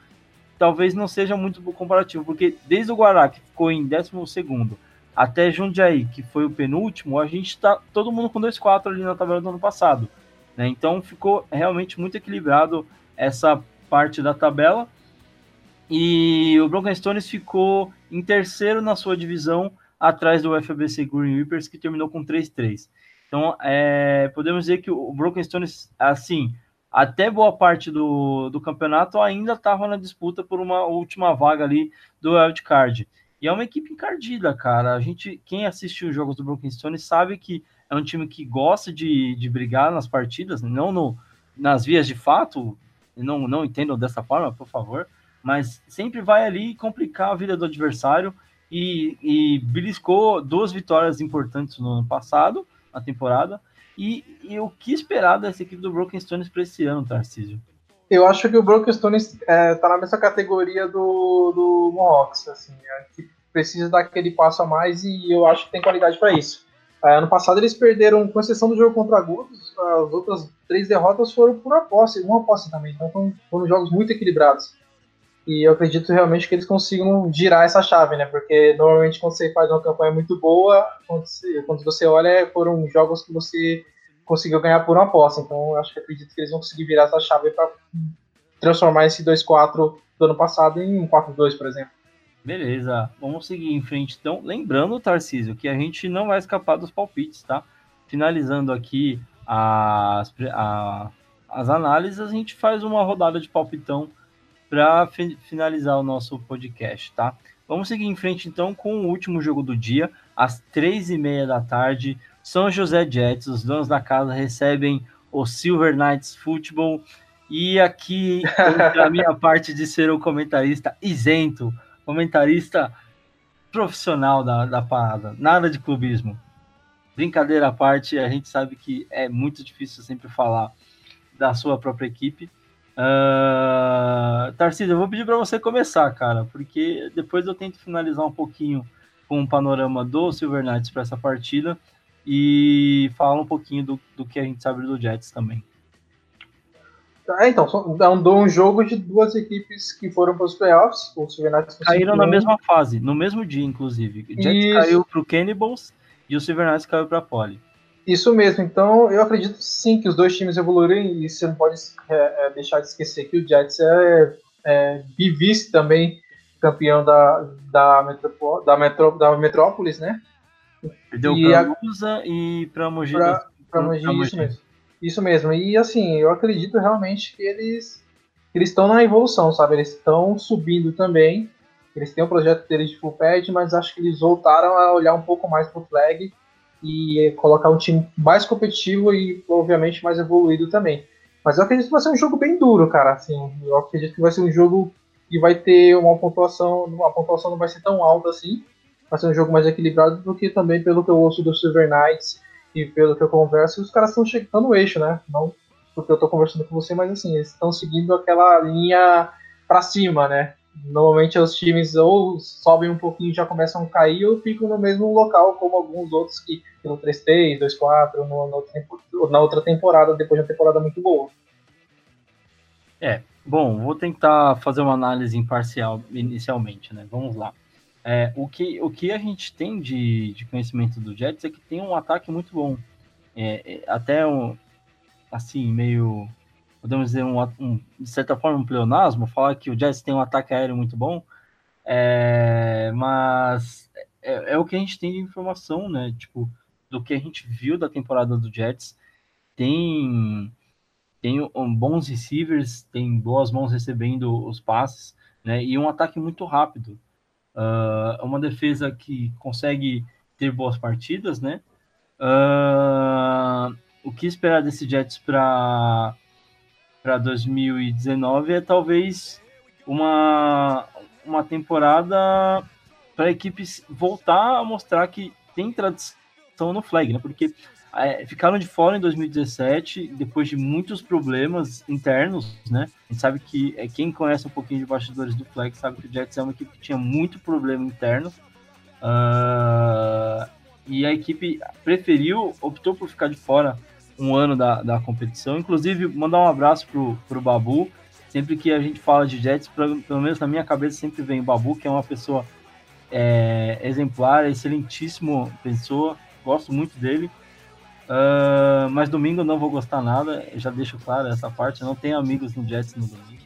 [SPEAKER 1] talvez não seja muito comparativo, porque desde o Guará, que ficou em 12 até Jundiaí, que foi o penúltimo, a gente está todo mundo com 2-4 ali na tabela do ano passado. Né? Então ficou realmente muito equilibrado essa parte da tabela. E o Broken Stones ficou em terceiro na sua divisão, atrás do FBC Green Reapers, que terminou com 3-3. Então, é, podemos dizer que o Broken Stones, assim, até boa parte do, do campeonato ainda estava na disputa por uma última vaga ali do wildcard. E é uma equipe encardida, cara. A gente, quem assiste os jogos do Broken Stones sabe que é um time que gosta de, de brigar nas partidas, não no, nas vias de fato, não, não entendam dessa forma, por favor, mas sempre vai ali complicar a vida do adversário e, e beliscou duas vitórias importantes no ano passado, na temporada. E, e o que esperar dessa equipe do Broken Stones para esse ano, Tarcísio?
[SPEAKER 2] Eu acho que o Broken Stones é, tá na mesma categoria do, do Mohawks, assim, é, precisa dar aquele passo a mais e eu acho que tem qualidade para isso. É, ano passado eles perderam, com exceção do jogo contra Agudos, as outras três derrotas foram por aposta, uma aposta também, então foram, foram jogos muito equilibrados. E eu acredito realmente que eles consigam girar essa chave, né? Porque normalmente quando você faz uma campanha muito boa, quando você, olha, foram jogos que você conseguiu ganhar por uma aposta. Então eu acho que acredito que eles vão conseguir virar essa chave para transformar esse 2-4 do ano passado em um 4-2, por exemplo.
[SPEAKER 1] Beleza, vamos seguir em frente então. Lembrando, Tarcísio, que a gente não vai escapar dos palpites, tá? Finalizando aqui as, a, as análises, a gente faz uma rodada de palpitão para finalizar o nosso podcast, tá? Vamos seguir em frente então com o último jogo do dia, às três e meia da tarde. São José Jets, os donos da casa recebem o Silver Knights Football. E aqui a minha parte de ser o comentarista isento, comentarista profissional da, da parada, nada de clubismo. Brincadeira à parte, a gente sabe que é muito difícil sempre falar da sua própria equipe, Uh, Tarcísio, eu vou pedir para você começar, cara, porque depois eu tento finalizar um pouquinho com um panorama do Silver Knights para essa partida e falar um pouquinho do, do que a gente sabe do Jets também.
[SPEAKER 2] Ah, então, andou um jogo de duas equipes que foram para os playoffs. O Silver Knights
[SPEAKER 1] caíram na mesma fase, no mesmo dia, inclusive. O Jets caiu para o Cannibals e o Silver Knights caiu para a Poly.
[SPEAKER 2] Isso mesmo, então eu acredito sim que os dois times evoluíram e você não pode é, é, deixar de esquecer que o Jets é, é bivice também campeão da, da, Metropó da, Metro, da Metrópolis, né?
[SPEAKER 1] Perdeu para Lusa e para Mogi. Para
[SPEAKER 2] Mogi, isso mesmo. Isso mesmo. E assim, eu acredito realmente que eles eles estão na evolução, sabe? Eles estão subindo também. Eles têm o um projeto deles de full pad, mas acho que eles voltaram a olhar um pouco mais pro flag e colocar um time mais competitivo e, obviamente, mais evoluído também. Mas eu acredito que vai ser um jogo bem duro, cara. Assim, eu acredito que vai ser um jogo que vai ter uma pontuação, a pontuação não vai ser tão alta assim. Vai ser um jogo mais equilibrado do que também pelo que eu ouço do Silver Knights e pelo que eu converso, os caras estão chegando no eixo, né? Não porque eu tô conversando com você, mas assim, eles estão seguindo aquela linha para cima, né? Normalmente os times ou sobem um pouquinho e já começam a cair ou ficam no mesmo local, como alguns outros que pelo 3-3, 2-4, na outra temporada, depois de uma temporada muito boa.
[SPEAKER 1] É, bom, vou tentar fazer uma análise imparcial inicialmente, né? Vamos lá. É, o, que, o que a gente tem de, de conhecimento do Jets é que tem um ataque muito bom. É, é, até um, assim, meio podemos dizer, um, um, de certa forma, um pleonasmo, falar que o Jets tem um ataque aéreo muito bom, é, mas é, é, o que a gente tem de informação, né? Tipo, do que a gente viu da temporada do Jets. Tem, tem um, bons receivers, tem boas mãos recebendo os passes, né? E um ataque muito rápido. Uh, uma defesa que consegue ter boas partidas, né? Uh, o que esperar desse Jets para para 2019 é talvez uma, uma temporada para a equipe voltar a mostrar que tem tradição no flag, né? Porque é, ficaram de fora em 2017 depois de muitos problemas internos, né? A gente sabe que é, quem conhece um pouquinho de bastidores do flag sabe que o Jets é uma equipe que tinha muito problema interno. Uh, e a equipe preferiu, optou por ficar de fora um ano da, da competição. Inclusive, mandar um abraço pro, pro Babu. Sempre que a gente fala de Jets, pra, pelo menos na minha cabeça sempre vem o Babu, que é uma pessoa é, exemplar, excelentíssimo pessoa, gosto muito dele. Uh, mas domingo não vou gostar nada, já deixo claro essa parte. não tenho amigos no Jets no domingo.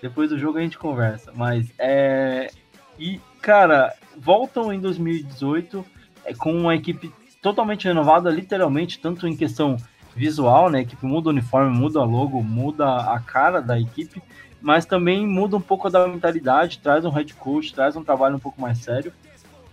[SPEAKER 1] Depois do jogo a gente conversa. Mas é. E, cara, voltam em 2018 é, com uma equipe totalmente renovada, literalmente, tanto em questão visual, né? A equipe muda o uniforme, muda a logo, muda a cara da equipe, mas também muda um pouco da mentalidade, traz um head coach, traz um trabalho um pouco mais sério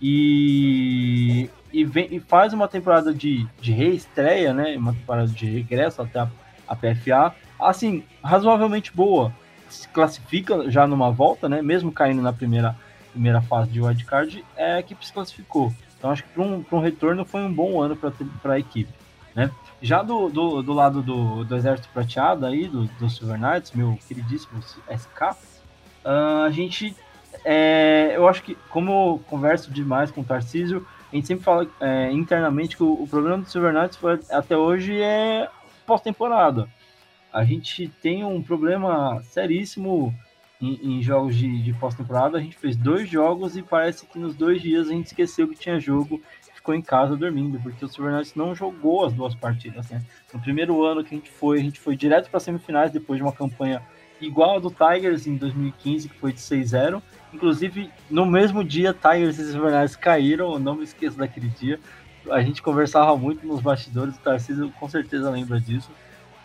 [SPEAKER 1] e, e, vem, e faz uma temporada de, de reestreia, né? Uma temporada de regresso até a, a PFA, assim, razoavelmente boa. Se classifica já numa volta, né? Mesmo caindo na primeira, primeira fase de wildcard, é, a equipe se classificou. Então acho que para um, um retorno foi um bom ano para a equipe. Né? Já do, do, do lado do, do Exército Prateado, aí, do, do Silver Knights, meu queridíssimo SK, uh, ah, a gente. É, eu acho que, como eu converso demais com o Tarcísio, a gente sempre fala é, internamente que o, o, problema do Silver Knights foi, até hoje é pós-temporada. A gente tem um problema seríssimo em, em jogos de, de pós-temporada. A gente fez dois jogos e parece que nos dois dias a gente esqueceu que tinha jogo ficou em casa dormindo, porque o Silver Knights não jogou as duas partidas, né? No primeiro ano que a gente foi, a gente foi direto para semifinais depois de uma campanha igual a do Tigers em 2015, que foi de 6-0. Inclusive, no mesmo dia, Tigers e Silver Knights caíram, eu não me esqueço daquele dia. A gente conversava muito nos bastidores, o Tarcísio com certeza lembra disso.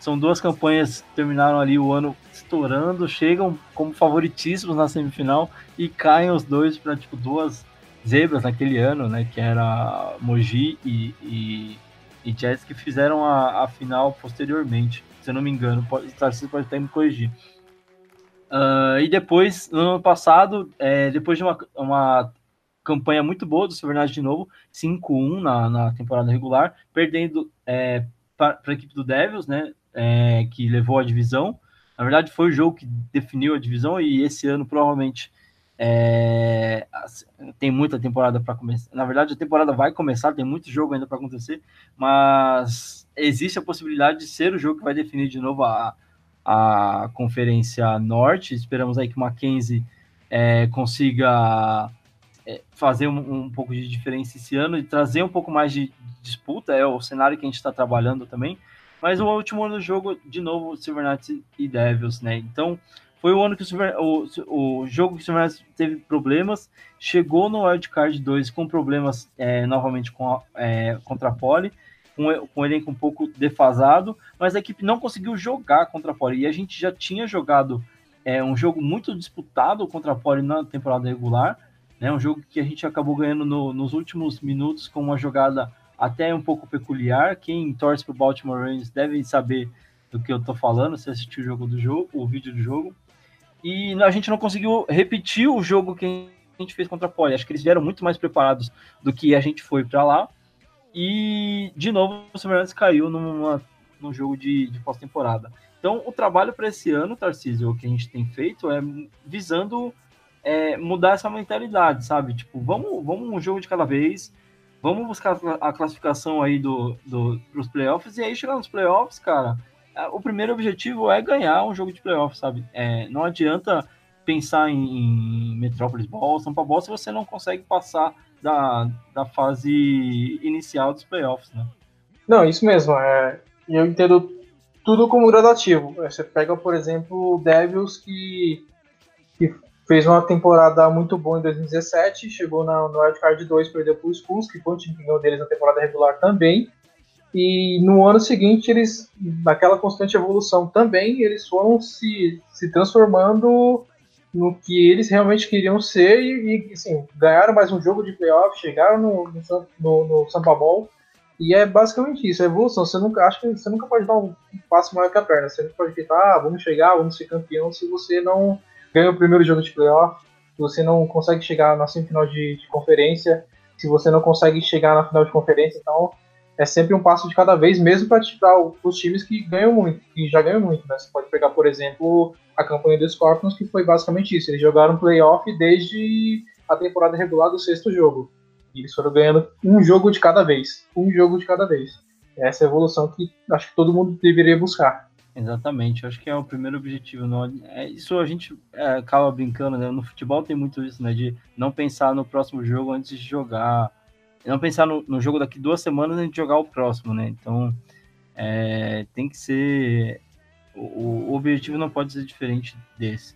[SPEAKER 1] São duas campanhas que terminaram ali o ano estourando, chegam como favoritíssimos na semifinal e caem os dois para tipo duas zebras naquele ano, né? Que era Mogi e, e, e que fizeram a, a final posteriormente. Se eu não me engano, pode, Tarcísio pode até me corrigir. Uh, e depois, no ano passado, é, depois de uma, uma campanha muito boa do Silvernage de novo, 5-1 na, na temporada regular, perdendo é, para a equipe do Devils, né? É, que levou a divisão. Na verdade, foi o jogo que definiu a divisão e esse ano provavelmente é, tem muita temporada para começar. Na verdade, a temporada vai começar, tem muito jogo ainda para acontecer, mas existe a possibilidade de ser o jogo que vai definir de novo a, a Conferência Norte. Esperamos aí que o Mackenzie é, consiga é, fazer um, um, pouco de diferença esse ano e trazer um pouco mais de disputa. É o cenário que a gente está trabalhando também. Mas o último ano do jogo, de novo, Silver Knights e Devils, né? Então, foi o ano que o, Silver, o, o jogo que o Silver Knights teve problemas, chegou no Wild Card 2 com problemas é, novamente com a, é, contra a Poli, com, com o elenco um pouco defasado, mas a equipe não conseguiu jogar contra a Poli. E a gente já tinha jogado é, um jogo muito disputado contra a Poli na temporada regular, né? Um jogo que a gente acabou ganhando no, nos últimos minutos com uma jogada até um pouco peculiar. Quem torce para o Baltimore Ravens deve saber do que eu estou falando, se assistiu o jogo do jogo, o vídeo do jogo. E a gente não conseguiu repetir o jogo que a gente fez contra a Poli. Acho que eles vieram muito mais preparados do que a gente foi para lá. E de novo o Silverlands caiu numa, num jogo de, de pós-temporada. Então, o trabalho para esse ano, Tarcísio, que a gente tem feito é visando é, mudar essa mentalidade, sabe? Tipo, vamos, vamos um jogo de cada vez, vamos buscar a classificação aí do, do, pros playoffs, e aí chegar nos playoffs, cara, é, o primeiro objetivo é ganhar um jogo de playoffs, sabe? É, não adianta pensar em, em Metrópolis Ball, Sampa Ball, se você não consegue passar da, da fase inicial dos playoffs, né?
[SPEAKER 2] Não, isso mesmo. É, eu entendo tudo como gradativo. Você pega, por exemplo, o Devils que, que Fez uma temporada muito boa em 2017, chegou na, no Wildcard 2, perdeu para o Skulls, que foi o time que ganhou deles na temporada regular também. E no ano seguinte, eles, naquela constante evolução também, eles foram se, se transformando no que eles realmente queriam ser e, e assim, ganharam mais um jogo de playoff, chegaram no, no, no, no Sampa Ball, e é basicamente isso, a evolução. Você nunca acha que você nunca pode dar um passo maior que a perna. Você nunca pode pensar, ah, vamos chegar, vamos ser campeão, se você não ganha o primeiro jogo de playoff, se você não consegue chegar na semifinal de, de conferência, se você não consegue chegar na final de conferência, então é sempre um passo de cada vez, mesmo para os times que ganham muito, que já ganham muito. Né? Você pode pegar, por exemplo, a campanha dos Scorpions, que foi basicamente isso. Eles jogaram playoff desde a temporada regular do sexto jogo. E eles foram ganhando um jogo de cada vez. Um jogo de cada vez. Essa é a evolução que acho que todo mundo deveria buscar.
[SPEAKER 1] Exatamente, acho que é o primeiro objetivo. Não, é, isso a gente é, acaba brincando, né? No futebol tem muito isso, né? De não pensar no próximo jogo antes de jogar. Não pensar no, no jogo daqui duas semanas antes de jogar o próximo, né? Então é, tem que ser. O, o, objetivo não pode ser diferente desse.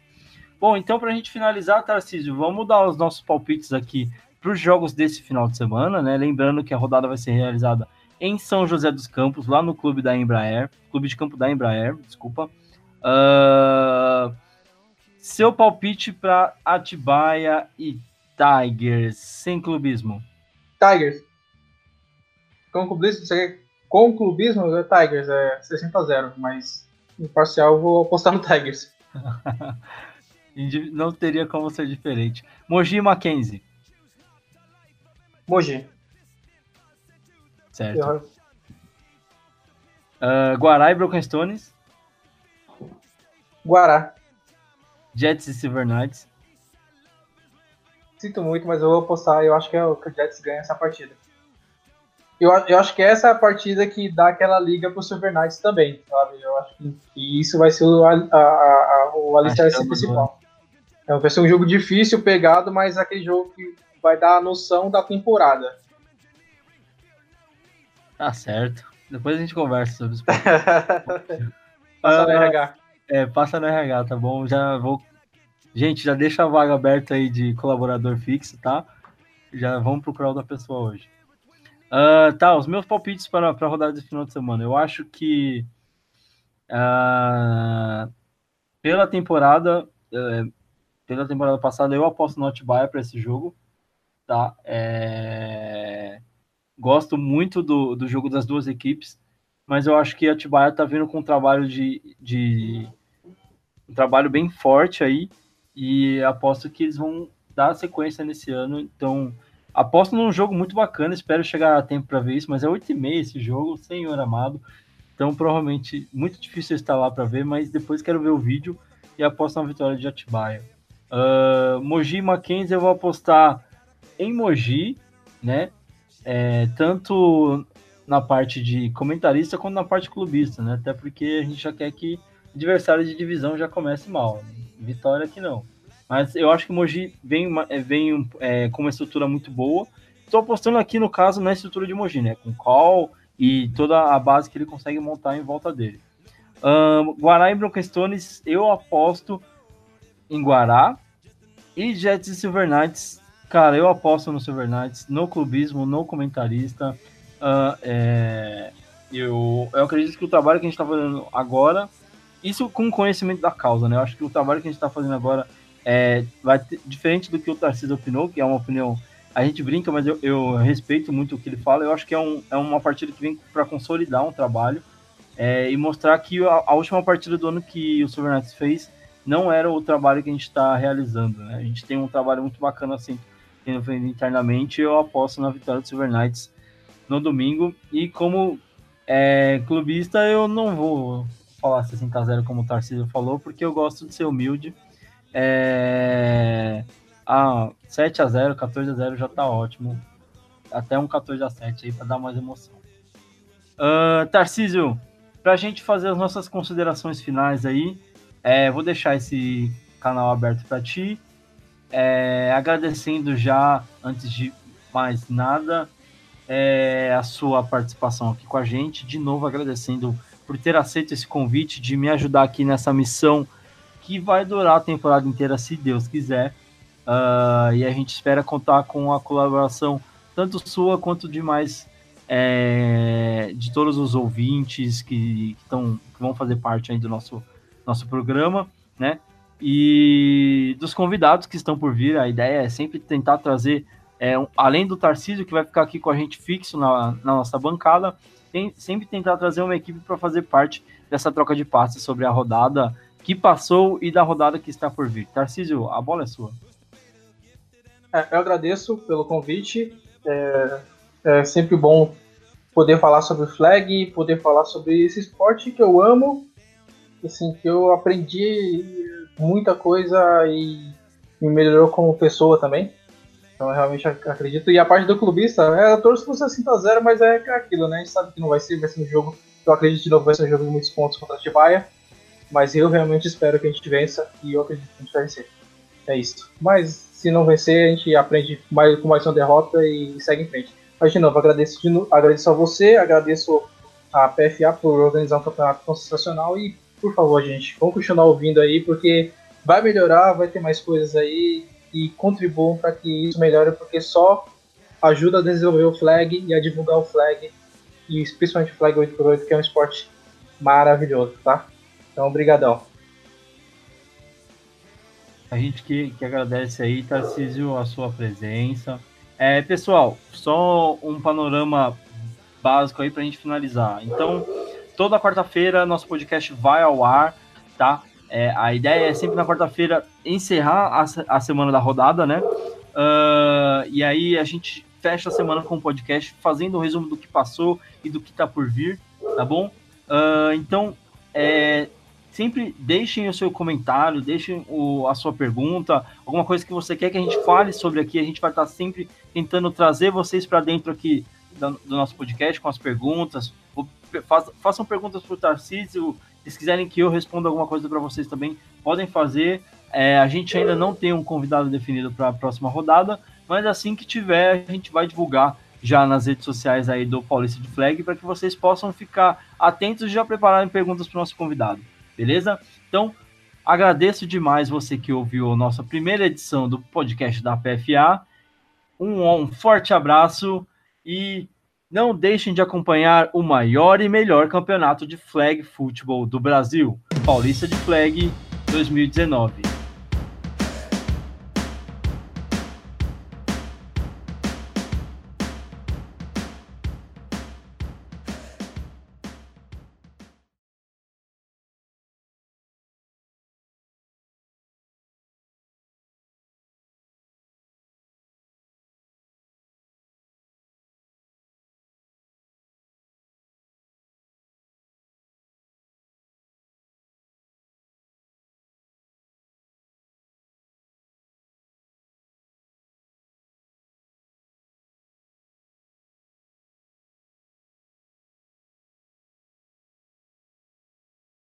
[SPEAKER 1] Bom, então para a gente finalizar, Tarcísio, vamos dar os nossos palpites aqui para os jogos desse final de semana, né? Lembrando que a rodada vai ser realizada em São José dos Campos, lá no clube da Embraer, clube de campo da Embraer, desculpa. Uh, seu palpite para Atibaia e Tigers, sem clubismo.
[SPEAKER 2] Tigers. Com clubismo, com clubismo é Tigers, é 60 a 0, mas no parcial vou apostar no Tigers.
[SPEAKER 1] Não teria como ser diferente. Mogi e Mackenzie.
[SPEAKER 2] Mogi.
[SPEAKER 1] Certo. Uh, Guará e Broken Stones.
[SPEAKER 2] Guará.
[SPEAKER 1] Jets e Silver Knights.
[SPEAKER 2] Sinto muito, mas eu vou apostar. Eu acho que, é o, que o Jets ganha essa partida. Eu, eu acho que essa é a partida que dá aquela liga pro Silver Knights também, sabe? Eu acho que, que isso vai ser o, a, a, a, o alicerce principal. É, vai ser um jogo difícil, pegado, mas aquele jogo que vai dar a noção da temporada.
[SPEAKER 1] Tá certo. Depois a gente conversa sobre isso.
[SPEAKER 2] passa no RH.
[SPEAKER 1] É, passa no RH, tá bom? Já vou. Gente, já deixa a vaga aberta aí de colaborador fixo, tá? Já vamos procurar outra pessoa hoje. Uh, tá, os meus palpites para, para a rodada de final de semana. Eu acho que uh, pela temporada, uh, pela temporada passada, eu aposto no Atibaia para esse jogo, tá? É Gosto muito do, do jogo das duas equipes, mas eu acho que a Atibaia está vindo com um trabalho de, de um trabalho bem forte aí e aposto que eles vão dar sequência nesse ano. Então, aposto num jogo muito bacana. Espero chegar a tempo para ver isso, mas é 8 e meia esse jogo, senhor amado. Então, provavelmente, muito difícil estar lá para ver, mas depois quero ver o vídeo e aposto na vitória de Atibaia. Uh, Mogi e Mackenzie eu vou apostar em Mogi, né? É, tanto na parte de comentarista quanto na parte clubista, né? Até porque a gente já quer que adversário de divisão já comece mal. Vitória que não. Mas eu acho que o Mogi vem, é, vem é, com uma estrutura muito boa. Estou apostando aqui, no caso, na estrutura de Mogi, né? Com call e toda a base que ele consegue montar em volta dele. Um, Guará e Bronquestones, eu aposto em Guará. E Jets e Silver Knights, Cara, eu aposto no Silver Knights, no clubismo, no comentarista. Uh, é, eu, eu acredito que o trabalho que a gente está fazendo agora, isso com conhecimento da causa, né? Eu acho que o trabalho que a gente está fazendo agora é vai ter, diferente do que o Tarcísio opinou, que é uma opinião. A gente brinca, mas eu, eu respeito muito o que ele fala. Eu acho que é, um, é uma partida que vem para consolidar um trabalho é, e mostrar que a, a, última partida do ano que o Silver Knights fez não era o trabalho que a gente está realizando. Né? A gente tem um trabalho muito bacana assim internamente, eu aposto na vitória do Silver Knights no domingo. E como é, clubista, eu não vou falar 60 a 0 como o Tarcísio falou, porque eu gosto de ser humilde. É, ah, 7 a 0 14 a 0 já tá ótimo. Até um 14 a 7 aí para dar mais emoção. Uh, Tarcísio, para a gente fazer as nossas considerações finais aí, é, vou deixar esse canal aberto para ti. É, agradecendo já, antes de mais nada, é, a sua participação aqui com a gente. De novo, agradecendo por ter aceito esse convite de me ajudar aqui nessa missão que vai durar a temporada inteira, se Deus quiser. Uh, e a gente espera contar com a colaboração tanto sua quanto de mais é, de todos os ouvintes que, que, tão, que vão fazer parte aí do nosso, nosso programa, né? E dos convidados que estão por vir. A ideia é sempre tentar trazer, é, um, além do Tarcísio, que vai ficar aqui com a gente fixo na, na nossa bancada, tem, sempre tentar trazer uma equipe para fazer parte dessa troca de passes sobre a rodada que passou e da rodada que está por vir. Tarcísio, a bola é sua.
[SPEAKER 2] É, eu agradeço pelo convite. É, é sempre bom poder falar sobre o flag, poder falar sobre esse esporte que eu amo, assim, que eu aprendi muita coisa e me melhorou como pessoa também. Então eu realmente acredito. E a parte do clubista, é, eu torço pro 60x0, mas é aquilo, né? A gente sabe que não vai ser, vai ser um jogo. Eu acredito que não vai ser um jogo de muitos pontos contra a Tibaia. Mas eu realmente espero que a gente vença e eu acredito que a gente vai vencer. É isso. Mas se não vencer, a gente aprende mais, com mais uma derrota e segue em frente. Mas de novo, agradeço, de novo, agradeço a você, agradeço a PFA por organizar um campeonato tão sensacional e, por favor, gente, vamos continuar ouvindo aí, porque vai melhorar, vai ter mais coisas aí e contribuam para que isso melhore, porque só ajuda a desenvolver o flag e a divulgar o flag, e principalmente o flag 8x8, que é um esporte maravilhoso, tá? Então, brigadão.
[SPEAKER 1] A gente que, que agradece aí, Tarcísio, a sua presença. É, pessoal, só um panorama básico aí para a gente finalizar. Então, toda quarta-feira nosso podcast vai ao ar, tá? É, a ideia é sempre na quarta-feira encerrar a, a, semana da rodada, né? Uh, e aí a gente fecha a semana com o podcast fazendo um resumo do que passou e do que está por vir, tá bom? Uh, então, é, sempre deixem o seu comentário, deixem o, a sua pergunta, alguma coisa que você quer que a gente fale sobre aqui. A gente vai estar sempre tentando trazer vocês para dentro aqui do, do, nosso podcast com as perguntas. Fa, façam perguntas para o Tarcísio. Se quiserem que eu responda alguma coisa para vocês também, podem fazer. É, a gente ainda não tem um convidado definido para a próxima rodada, mas assim que tiver, a gente vai divulgar já nas redes sociais aí do Paulista de Flag para que vocês possam ficar atentos e já prepararem perguntas para o nosso convidado beleza? Então, agradeço demais você que ouviu a nossa primeira edição do podcast da PFA. Um, um forte abraço e não deixem de acompanhar o maior e melhor campeonato de flag futebol do Brasil, Paulista de Flag 2019.